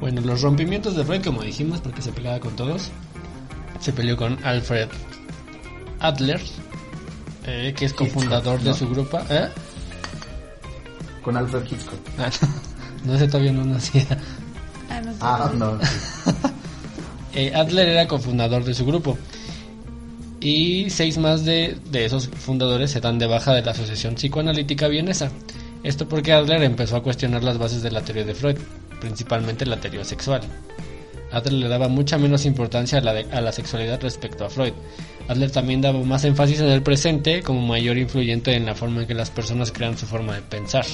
Speaker 3: Bueno, los rompimientos de Freud, como dijimos, porque se peleaba con todos. Se peleó con Alfred Adler, eh, que es cofundador de
Speaker 5: ¿no?
Speaker 3: su grupo. ¿Eh?
Speaker 5: Con Alfred Hitchcock.
Speaker 3: Ah, no, ese todavía no nacía.
Speaker 4: Ah, no.
Speaker 5: Ah, no.
Speaker 3: Eh, Adler era cofundador de su grupo. Y seis más de, de esos fundadores se dan de baja de la Asociación Psicoanalítica Vienesa. Esto porque Adler empezó a cuestionar las bases de la teoría de Freud, principalmente la teoría sexual. Adler le daba mucha menos importancia a la, de- a la sexualidad respecto a Freud. Adler también daba más énfasis en el presente como mayor influyente en la forma en que las personas crean su forma de pensar.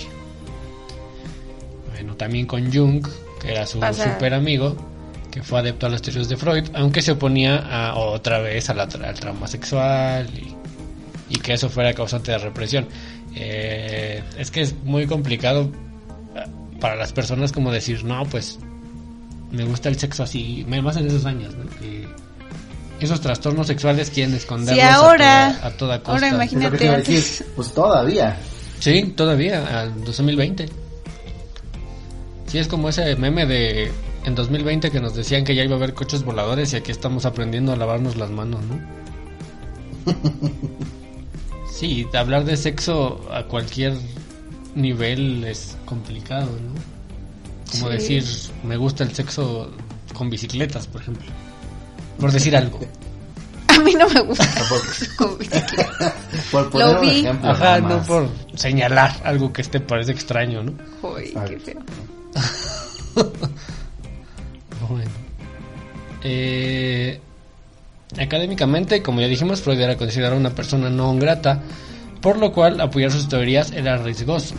Speaker 3: Bueno, también con Jung, que era su
Speaker 4: Pasa.
Speaker 3: super amigo, que fue adepto a las teorías de Freud, aunque se oponía a, otra vez a la tra- al trauma sexual y, y que eso fuera causante de represión. Eh, es que es muy complicado eh, para las personas como decir, no, pues me gusta el sexo así, me- más en esos años, ¿no? Que esos trastornos sexuales quieren esconderlos
Speaker 4: Sí,
Speaker 3: a toda- a toda, costa.
Speaker 4: Ahora imagínate
Speaker 5: decir. Pues todavía.
Speaker 3: Sí, todavía, al 2020. Sí, es como ese meme de en 2020 que nos decían que ya iba a haber coches voladores y aquí estamos aprendiendo a lavarnos las manos, ¿no? <laughs> Sí, hablar de sexo a cualquier nivel es complicado, ¿no? Como
Speaker 4: Sí.
Speaker 3: decir, me gusta el sexo con bicicletas, por ejemplo. Por decir algo. <laughs>
Speaker 4: A mí no me gusta. <laughs> Bicicleta.
Speaker 5: Por poner
Speaker 4: Lo
Speaker 5: un
Speaker 4: vi.
Speaker 5: ejemplo.
Speaker 3: Ajá,
Speaker 5: nada
Speaker 3: no por señalar algo que este parece extraño, ¿no?
Speaker 4: Uy, qué feo. <laughs>
Speaker 3: Bueno. Eh, académicamente, como ya dijimos, Freud era considerado una persona no grata, por lo cual apoyar sus teorías era riesgoso.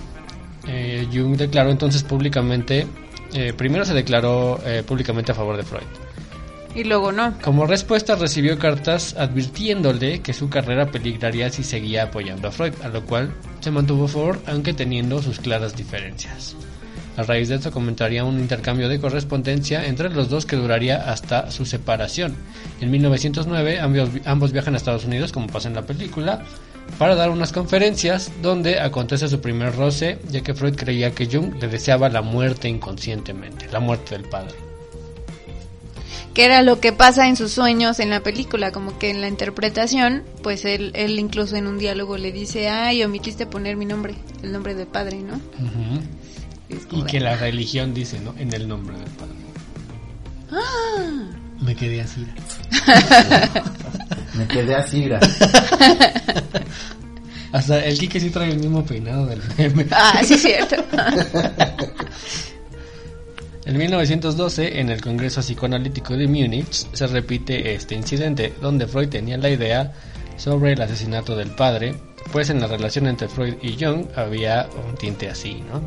Speaker 3: Eh, Jung declaró entonces públicamente, eh, primero se declaró eh, públicamente a favor de Freud.
Speaker 4: Y luego no.
Speaker 3: Como respuesta recibió cartas advirtiéndole que su carrera peligraría si seguía apoyando a Freud, a lo cual se mantuvo favor, aunque teniendo sus claras diferencias. A raíz de esto comenzaría un intercambio de correspondencia entre los dos que duraría hasta su separación. En 1909 ambos, ambos viajan a Estados Unidos, como pasa en la película, para dar unas conferencias donde acontece su primer roce, ya que Freud creía que Jung le deseaba la muerte inconscientemente, la muerte del padre.
Speaker 4: Que era lo que pasa en sus sueños en la película, como que en la interpretación, pues él, él incluso en un diálogo le dice, ay, omitiste poner mi nombre, el nombre del padre, ¿no?
Speaker 3: Y que la religión dice, ¿no? En el nombre del Padre. Me quedé así. <laughs>
Speaker 5: Me quedé así. <laughs>
Speaker 3: Hasta el Kike sí trae el mismo peinado del meme.
Speaker 4: Ah, sí, es cierto. <laughs>
Speaker 3: En 1912, en el Congreso Psicoanalítico de Múnich, se repite este incidente, donde Freud tenía la idea sobre el asesinato del padre, pues en la relación entre Freud y Jung había un tinte así, ¿no?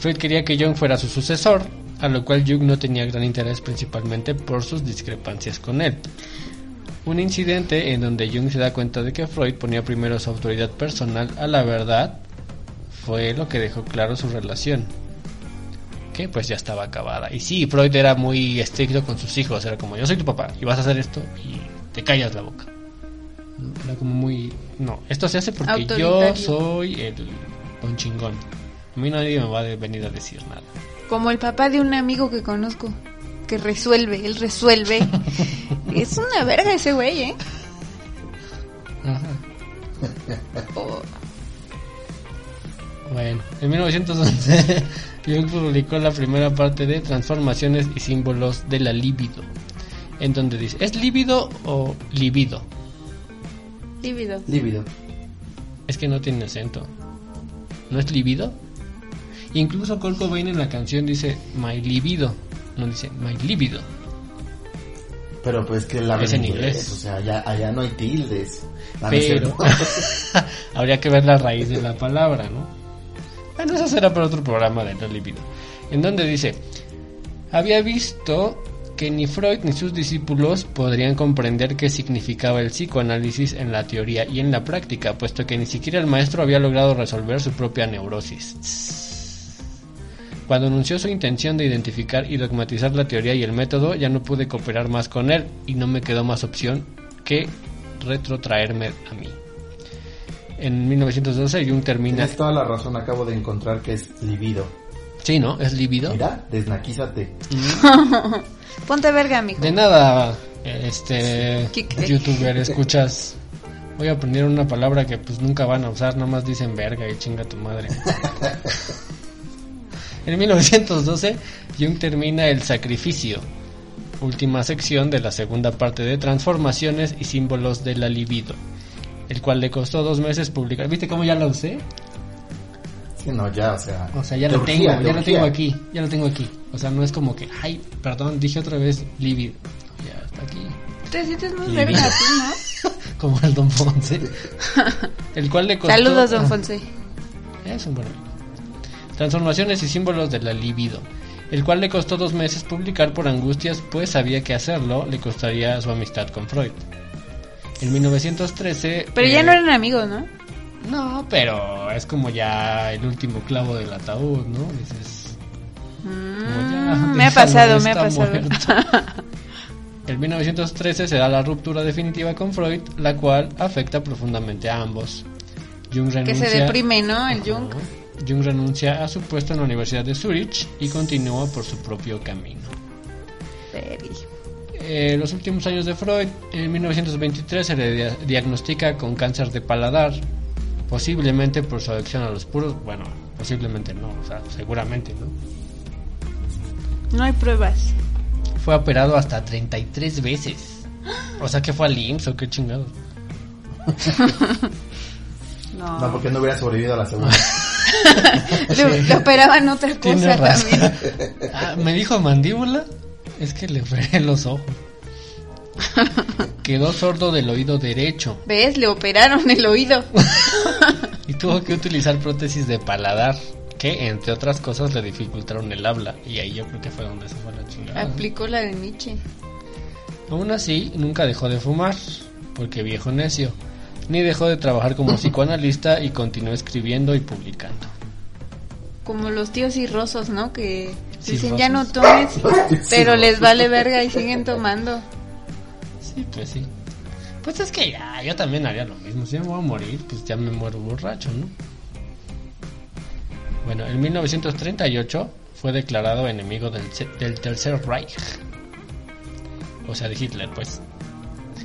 Speaker 3: Freud quería que Jung fuera su sucesor, a lo cual Jung no tenía gran interés principalmente por sus discrepancias con él. Un incidente en donde Jung se da cuenta de que Freud ponía primero su autoridad personal a la verdad fue lo que dejó claro su relación que pues ya estaba acabada. Y sí, Freud era muy estricto con sus hijos, era como yo soy tu papá y vas a hacer esto y te callas la boca. Era como muy... No, esto se hace porque yo soy el don chingón. A mí nadie me va a venir a decir nada.
Speaker 4: Como el papá de un amigo que conozco, que resuelve, él resuelve. <laughs> es una verga ese güey, ¿eh?
Speaker 3: Ajá.
Speaker 4: Oh,
Speaker 3: Bueno, en 1911 Jung <laughs> publicó la primera parte de Transformaciones y símbolos de la libido, en donde dice, ¿es líbido o libido?
Speaker 4: lívido.
Speaker 5: Lívido.
Speaker 3: Es que no tiene acento. ¿No es libido? Incluso Kurt Cobain en la canción dice my libido. No dice my libido.
Speaker 5: Pero pues que la
Speaker 3: Es en inglés.
Speaker 5: O sea, allá, allá no hay tildes.
Speaker 3: Pero <laughs> habría que ver la raíz de la palabra, ¿no? Bueno, eso será para otro programa de Libido. En donde dice, había visto que ni Freud ni sus discípulos podrían comprender qué significaba el psicoanálisis en la teoría y en la práctica, puesto que ni siquiera el maestro había logrado resolver su propia neurosis. Cuando anunció su intención de identificar y dogmatizar la teoría y el método, ya no pude cooperar más con él y no me quedó más opción que retrotraerme a mí. En 1912 Jung termina...
Speaker 5: Tienes toda la razón, acabo de encontrar que es libido.
Speaker 3: Sí, ¿no? Es lívido.
Speaker 5: Mira, desnaquízate. <laughs>
Speaker 4: Ponte verga, mijo.
Speaker 3: De nada, este
Speaker 4: ¿Qué <laughs> crees?
Speaker 3: youtuber, escuchas. Voy a aprender una palabra que pues nunca van a usar, nomás dicen verga y chinga tu madre. <laughs> en 1912, Jung termina El sacrificio, última sección de la segunda parte de Transformaciones y símbolos de la libido, el cual le costó dos meses publicar. ¿Viste cómo ya la usé?
Speaker 5: Sí, no, ya, o sea.
Speaker 3: O sea, ya lo
Speaker 5: teología,
Speaker 3: tengo, ya lo tengo aquí, ya lo tengo aquí. O sea, no es como que, ay, perdón, dije otra vez libido. Ya está aquí.
Speaker 4: Te sientes muy
Speaker 5: Libido.
Speaker 4: verga tú, ¿no? <laughs>
Speaker 3: Como el Don Fonse. <laughs> el cual le costó...
Speaker 4: Saludos, don
Speaker 3: Ah,
Speaker 4: Fonse.
Speaker 3: Es un buen amigo. Transformaciones y símbolos de la libido. El cual le costó dos meses publicar por angustias, pues sabía que hacerlo le costaría su amistad con Freud. En 1913...
Speaker 4: Pero ya
Speaker 3: eh,
Speaker 4: no eran amigos, ¿no?
Speaker 3: No, pero es como ya el último clavo del ataúd, ¿no? Dices...
Speaker 4: Mm, me ha pasado, me ha pasado.
Speaker 3: En 1913 se da la ruptura definitiva con Freud, la cual afecta profundamente a ambos. Jung
Speaker 4: que
Speaker 3: renuncia,
Speaker 4: se deprime, ¿no? El Jung.
Speaker 3: Jung renuncia a su puesto en la Universidad de Zurich y continúa por su propio camino.
Speaker 4: Verga.
Speaker 3: Eh, los últimos años de Freud, en 1923 se le dia- diagnostica con cáncer de paladar, posiblemente por su adicción a los puros. Bueno, posiblemente no, o sea, seguramente no.
Speaker 4: No hay pruebas.
Speaker 3: Fue operado hasta 33 veces. O sea, que fue al IMSS o qué chingado. <laughs>
Speaker 4: No.
Speaker 5: No, porque no hubiera sobrevivido a la segunda. <laughs>
Speaker 4: Le, le operaban otra cosa también.
Speaker 3: Ah, me dijo mandíbula. Es que le operé los ojos. Quedó sordo del oído derecho
Speaker 4: ¿Ves? Le operaron el oído. <laughs>
Speaker 3: y tuvo que utilizar prótesis de paladar que, entre otras cosas, le dificultaron el habla. Y ahí yo creo que fue donde se fue la chingada.
Speaker 4: Aplicó la de Nietzsche.
Speaker 3: Aún así, nunca dejó de fumar, porque viejo necio. Ni dejó de trabajar como psicoanalista y continuó escribiendo y publicando.
Speaker 4: Como los tíos cirrosos, ¿no? Que
Speaker 3: Sí,
Speaker 4: dicen ya no tomes, <laughs> pero les vale verga y siguen tomando.
Speaker 3: Sí, pues sí. Pues es que ya, yo también haría lo mismo. Si me voy a morir, pues ya me muero borracho, ¿no? Bueno, en 1938 fue declarado enemigo del, del Tercer Reich. O sea, de Hitler, pues.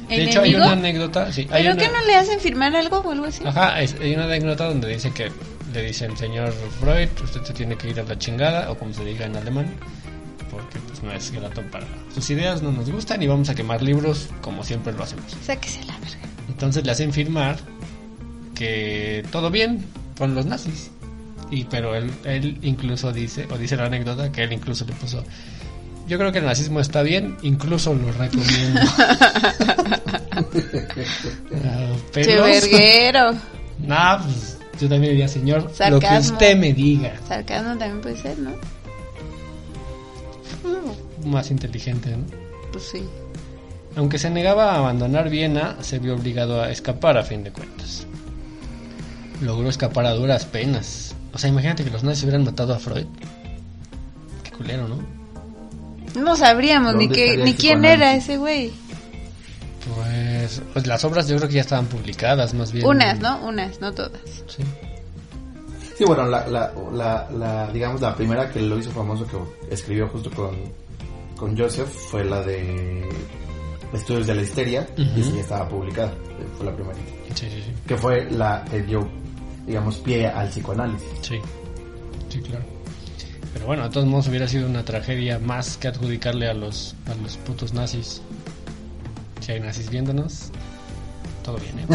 Speaker 3: De hecho, hay una anécdota. Sí, hay
Speaker 4: ¿Pero
Speaker 3: una,
Speaker 4: que no le hacen firmar algo o algo así?
Speaker 3: Ajá, es- hay una anécdota donde dice que le dicen, señor Freud, usted se tiene que ir a la chingada, o como se diga en alemán, porque pues no es grato para... Sus ideas no nos gustan y vamos a quemar libros como siempre lo hacemos.
Speaker 4: Sáquese la verga.
Speaker 3: Entonces le hacen firmar que todo bien con los nazis. Y pero él, él incluso dice, o dice la anécdota, que él incluso le puso, yo creo que el nazismo está bien, incluso lo recomiendo. <laughs> <laughs>
Speaker 4: Che
Speaker 3: pero-
Speaker 4: verguero. <laughs>
Speaker 3: Nah, pues yo también diría, señor, lo que usted me diga.
Speaker 4: Sarcasmo también puede ser, ¿no?
Speaker 3: Más inteligente, ¿no?
Speaker 4: Pues sí.
Speaker 3: Aunque se negaba a abandonar Viena, se vio obligado a escapar a fin de cuentas. Logró escapar a duras penas. O sea, imagínate que los nazis hubieran matado a Freud. Qué culero, ¿no?
Speaker 4: No sabríamos ni
Speaker 5: ¿Dónde
Speaker 4: qué, ni quién era ese güey.
Speaker 3: Pues, pues las obras yo creo que ya estaban publicadas, más bien.
Speaker 4: Unas, ¿no? Unas, no todas.
Speaker 3: Sí.
Speaker 5: Sí, bueno, la, la, la, la, digamos, la primera que lo hizo famoso, que escribió justo con, con Joseph, fue la de Estudios de la Histeria, y
Speaker 3: Ujú.
Speaker 5: sí ya estaba publicada, fue la primera.
Speaker 3: Sí, sí, sí.
Speaker 5: Que fue la que dio, digamos, pie al psicoanálisis.
Speaker 3: Sí, sí, claro. Pero bueno, de todos modos hubiera sido una tragedia más que adjudicarle a los, a los putos nazis. Si hay nazis viéndonos, todo bien, ¿eh?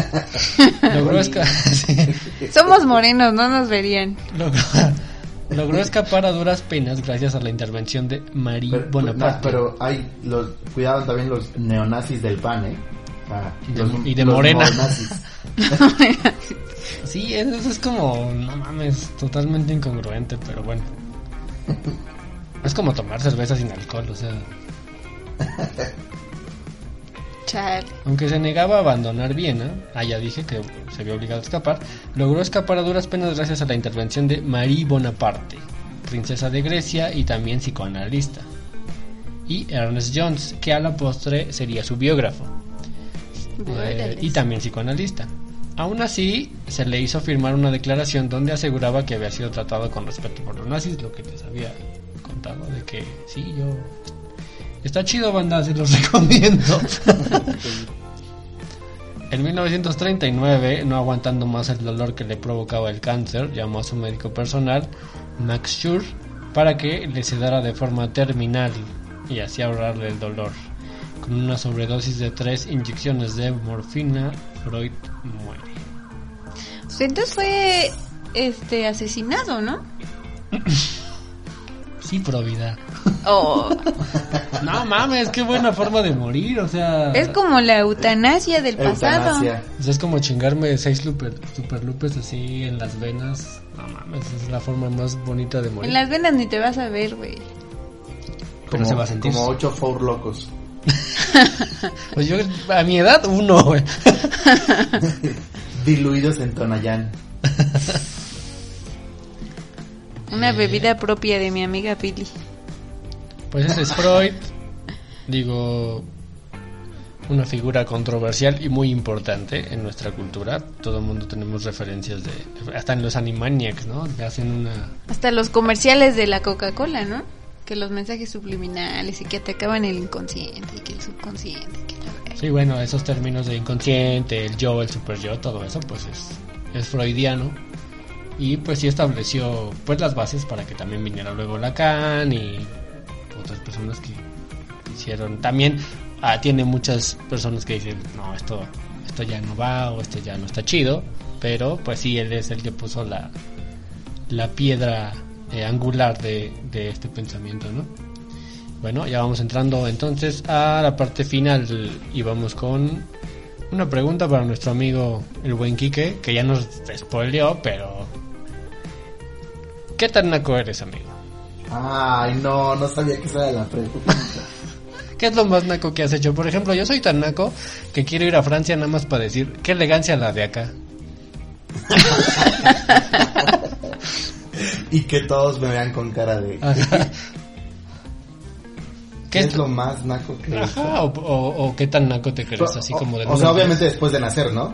Speaker 3: <laughs> Logró, esca- sí.
Speaker 4: Somos morenos, no nos verían.
Speaker 3: Logró, logró escapar a duras penas gracias a la intervención de Marie
Speaker 5: Pero,
Speaker 3: Bonaparte.
Speaker 5: pero hay los cuidado también los neonazis del PAN, ¿eh? Ah,
Speaker 3: Y de-
Speaker 5: los-
Speaker 3: y de
Speaker 5: los
Speaker 3: Morena. <laughs> Sí, eso es como, no mames, totalmente incongruente, pero bueno. <laughs> Es como tomar cerveza sin alcohol, o sea,
Speaker 4: Chale.
Speaker 3: aunque se negaba a abandonar Viena, ah, ya dije que se vio obligado a escapar, logró escapar a duras penas gracias a la intervención de Marie Bonaparte, princesa de Grecia y también psicoanalista, y Ernest Jones, que a la postre sería su biógrafo. Eh, y también psicoanalista. Aún así, se le hizo firmar una declaración donde aseguraba que había sido tratado con respeto por los nazis, lo que les había contado, de que sí, yo... Está chido, banda, se los <laughs> recomiendo. en 1939, no aguantando más el dolor que le provocaba el cáncer, llamó a su médico personal, Max Schur, para que le sedara de forma terminal y así ahorrarle el dolor. Con una sobredosis de tres inyecciones de morfina, Freud muere.
Speaker 4: Pues entonces fue este asesinado, ¿no? <coughs>
Speaker 3: Sí, probidad.
Speaker 4: Oh, <laughs>
Speaker 3: No mames, qué buena forma de morir, o sea...
Speaker 4: es como la eutanasia del pasado.
Speaker 3: O sea, es como chingarme seis super, super lupes así en las venas. No mames, es la forma más bonita de morir.
Speaker 4: En las venas ni te vas a ver, güey.
Speaker 3: Pero
Speaker 5: Como-
Speaker 3: se va a sentir.
Speaker 5: Como ocho four locos. <laughs>
Speaker 3: Pues yo, a mi edad, uno, güey. <laughs>
Speaker 5: Diluidos en Tonayán.
Speaker 4: Una bebida propia de mi amiga Pili.
Speaker 3: Pues ese es Freud. Digo, una figura controversial y muy importante en nuestra cultura. Todo el mundo tenemos referencias de. Hasta en los Animaniacs, ¿no? Hacen una.
Speaker 4: Hasta los comerciales de la Coca-Cola, ¿no? Que los mensajes subliminales y que atacaban el inconsciente y que el subconsciente. y Que la.
Speaker 3: Sí, bueno, esos términos de inconsciente, el yo, el super yo, todo eso, pues es, es freudiano. Y pues sí estableció pues las bases para que también viniera luego Lacan y otras personas que hicieron. También ah, tiene muchas personas que dicen, no, esto, esto ya no va o esto ya no está chido. Pero pues sí, él es el que puso la, la piedra eh, angular de, de este pensamiento, ¿no? Bueno, ya vamos entrando entonces a la parte final y vamos con una pregunta para nuestro amigo el buen Quique, que ya nos spoileó, pero... ¿Qué tan naco eres, amigo?
Speaker 5: Ay, no, no sabía que esa era la pregunta. <laughs>
Speaker 3: ¿Qué es lo más naco que has hecho? Por ejemplo, yo soy tan naco que quiero ir a Francia nada más para decir, qué elegancia la de acá. <laughs>
Speaker 5: y que todos me vean con cara de...
Speaker 3: Ajá.
Speaker 5: ¿Qué <laughs>
Speaker 3: ¿Qué
Speaker 5: es lo más naco que?
Speaker 3: Ajá, o, o- o qué tan naco te crees, así
Speaker 5: O-
Speaker 3: como de...
Speaker 5: O sea, obviamente después de nacer, ¿no?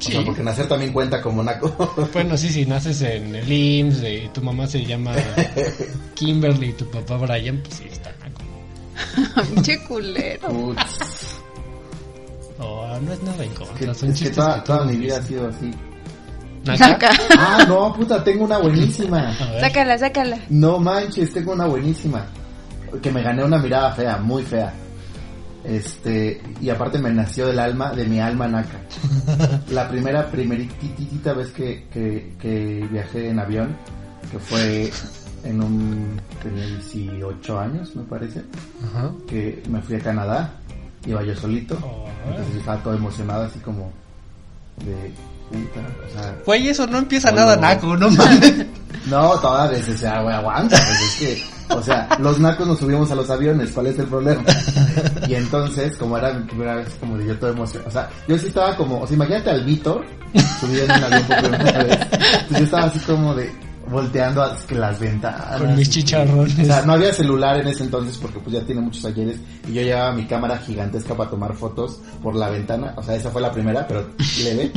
Speaker 3: Sí.
Speaker 5: O sea, porque nacer también cuenta como naco. <laughs>
Speaker 3: Bueno, sí, si naces en el IMSS y tu mamá se llama <laughs> Kimberly y tu papá Brian, pues sí, está naco.
Speaker 4: Pinche <laughs> culero.
Speaker 5: Putz,
Speaker 3: Oh, no es nada en
Speaker 5: que-
Speaker 3: contra, son
Speaker 5: es que
Speaker 3: chistes
Speaker 5: toda,
Speaker 3: que
Speaker 5: toda mi vida ha sido así.
Speaker 3: ¿Naca?
Speaker 4: Saca.
Speaker 5: Ah, no, puta, tengo una buenísima.
Speaker 4: Sácala, sácala.
Speaker 5: No manches, tengo una buenísima. Que me gané una mirada fea, muy fea. Este, y aparte me nació del alma, de mi alma naca. <laughs> La primera, primeritita vez que, que, que viajé en avión, que fue en un, tenía 18 años, me parece,
Speaker 3: Ajá.
Speaker 5: que me fui a Canadá, iba yo solito,
Speaker 3: Oh.
Speaker 5: entonces estaba todo emocionado así como de puta, o sea,
Speaker 3: Güey, eso no empieza nada
Speaker 5: no.
Speaker 3: naco, no mames. <laughs>
Speaker 5: No, toda vez, o sea, güey, aguanta, pues es que, o sea, los nacos nos subimos a los aviones, ¿cuál es el problema? Y entonces, como era mi primera vez, como de yo todo emocionado, o sea, yo sí estaba como, o sea, imagínate al Víctor subido en un avión por primera vez, Entonces yo estaba así como de, volteando a las ventanas.
Speaker 3: Con mis
Speaker 5: y-
Speaker 3: chicharrones.
Speaker 5: O sea, no había celular en ese entonces porque pues ya tiene muchos ayeres y yo llevaba mi cámara gigantesca para tomar fotos por la ventana, o sea, esa fue la primera, pero leve.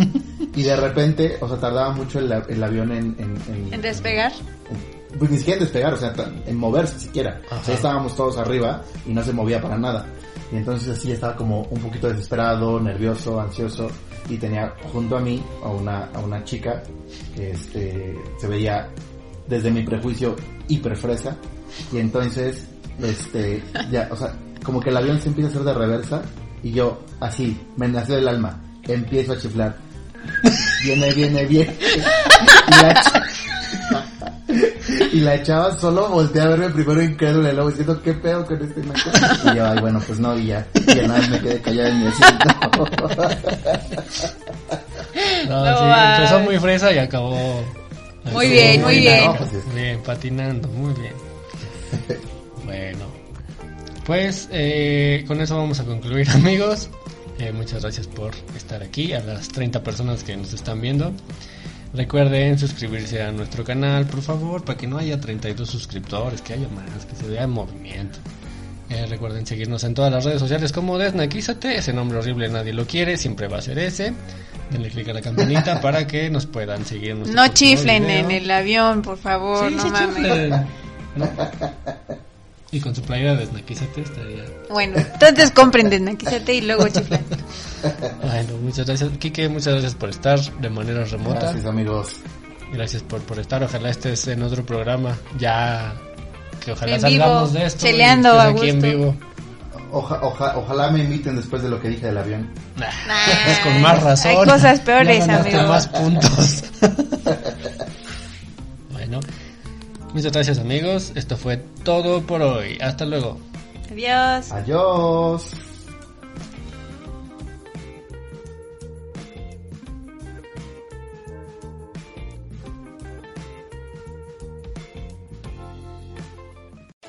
Speaker 5: Y de repente, o sea, tardaba mucho el, el avión en, en, en-
Speaker 4: En despegar.
Speaker 5: Pues ni siquiera despegar, o sea, en moverse siquiera. O sea, estábamos todos arriba y no se movía para nada. Y entonces así estaba como un poquito desesperado, nervioso, ansioso y tenía junto a mí a una, a una chica que este, se veía desde mi prejuicio hiper fresa y entonces este ya, o sea, como que el avión se empieza a hacer de reversa Y yo, así, me nació del alma. Empiezo a chiflar. <laughs> Viene, viene, viene. <laughs> Y la, y la chava solo voltea a verme primero incrédula y luego diciendo, ¿qué pedo con este naco? Y yo, ay, bueno, pues no, y ya. Y ya nada más me quedé callada en mi asiento.
Speaker 3: No,
Speaker 4: No
Speaker 3: sí,
Speaker 4: va.
Speaker 3: empezó muy fresa y acabó.
Speaker 4: Muy
Speaker 3: así,
Speaker 4: bien, muy bien.
Speaker 5: No, pues es-
Speaker 3: Bien, patinando, muy bien. <laughs> Bueno, pues eh, con eso vamos a concluir, <laughs> amigos. Eh, muchas gracias por estar aquí, a las 30 personas que nos están viendo. Recuerden suscribirse a nuestro canal, por favor, para que no haya 32 suscriptores, que haya más, que se vea en movimiento. Eh, recuerden seguirnos en todas las redes sociales como Desnaquízate, ese nombre horrible nadie lo quiere, siempre va a ser ese. Denle click a la campanita <laughs> para que nos puedan seguir.
Speaker 4: No chiflen
Speaker 3: video.
Speaker 4: en el avión, por favor,
Speaker 3: Sí,
Speaker 4: no
Speaker 3: sí
Speaker 4: mames.
Speaker 3: chiflen, <laughs> ¿no? Y con su playera de Snaquízate estaría.
Speaker 4: Bueno, entonces compren desnaquízate y luego <laughs> chiflen.
Speaker 3: Bueno, muchas gracias. Kike, muchas gracias por estar de manera remota.
Speaker 5: Gracias, amigos.
Speaker 3: Gracias por, por estar. Ojalá estés en otro programa. Ya que ojalá
Speaker 4: En
Speaker 3: salgamos
Speaker 4: vivo,
Speaker 3: de esto. y
Speaker 4: cheleando
Speaker 3: estés
Speaker 4: a
Speaker 3: aquí en vivo.
Speaker 5: Oja, oja- ojalá me inviten después de lo que dije del avión.
Speaker 3: Nah,
Speaker 4: Nah,
Speaker 3: es <laughs> con más razón.
Speaker 4: Hay cosas peores,
Speaker 3: Ya ganaste
Speaker 4: amigo.
Speaker 3: más puntos. <laughs> bueno, muchas gracias, amigos. Esto fue todo por hoy. Hasta luego.
Speaker 4: Adiós.
Speaker 5: Adiós.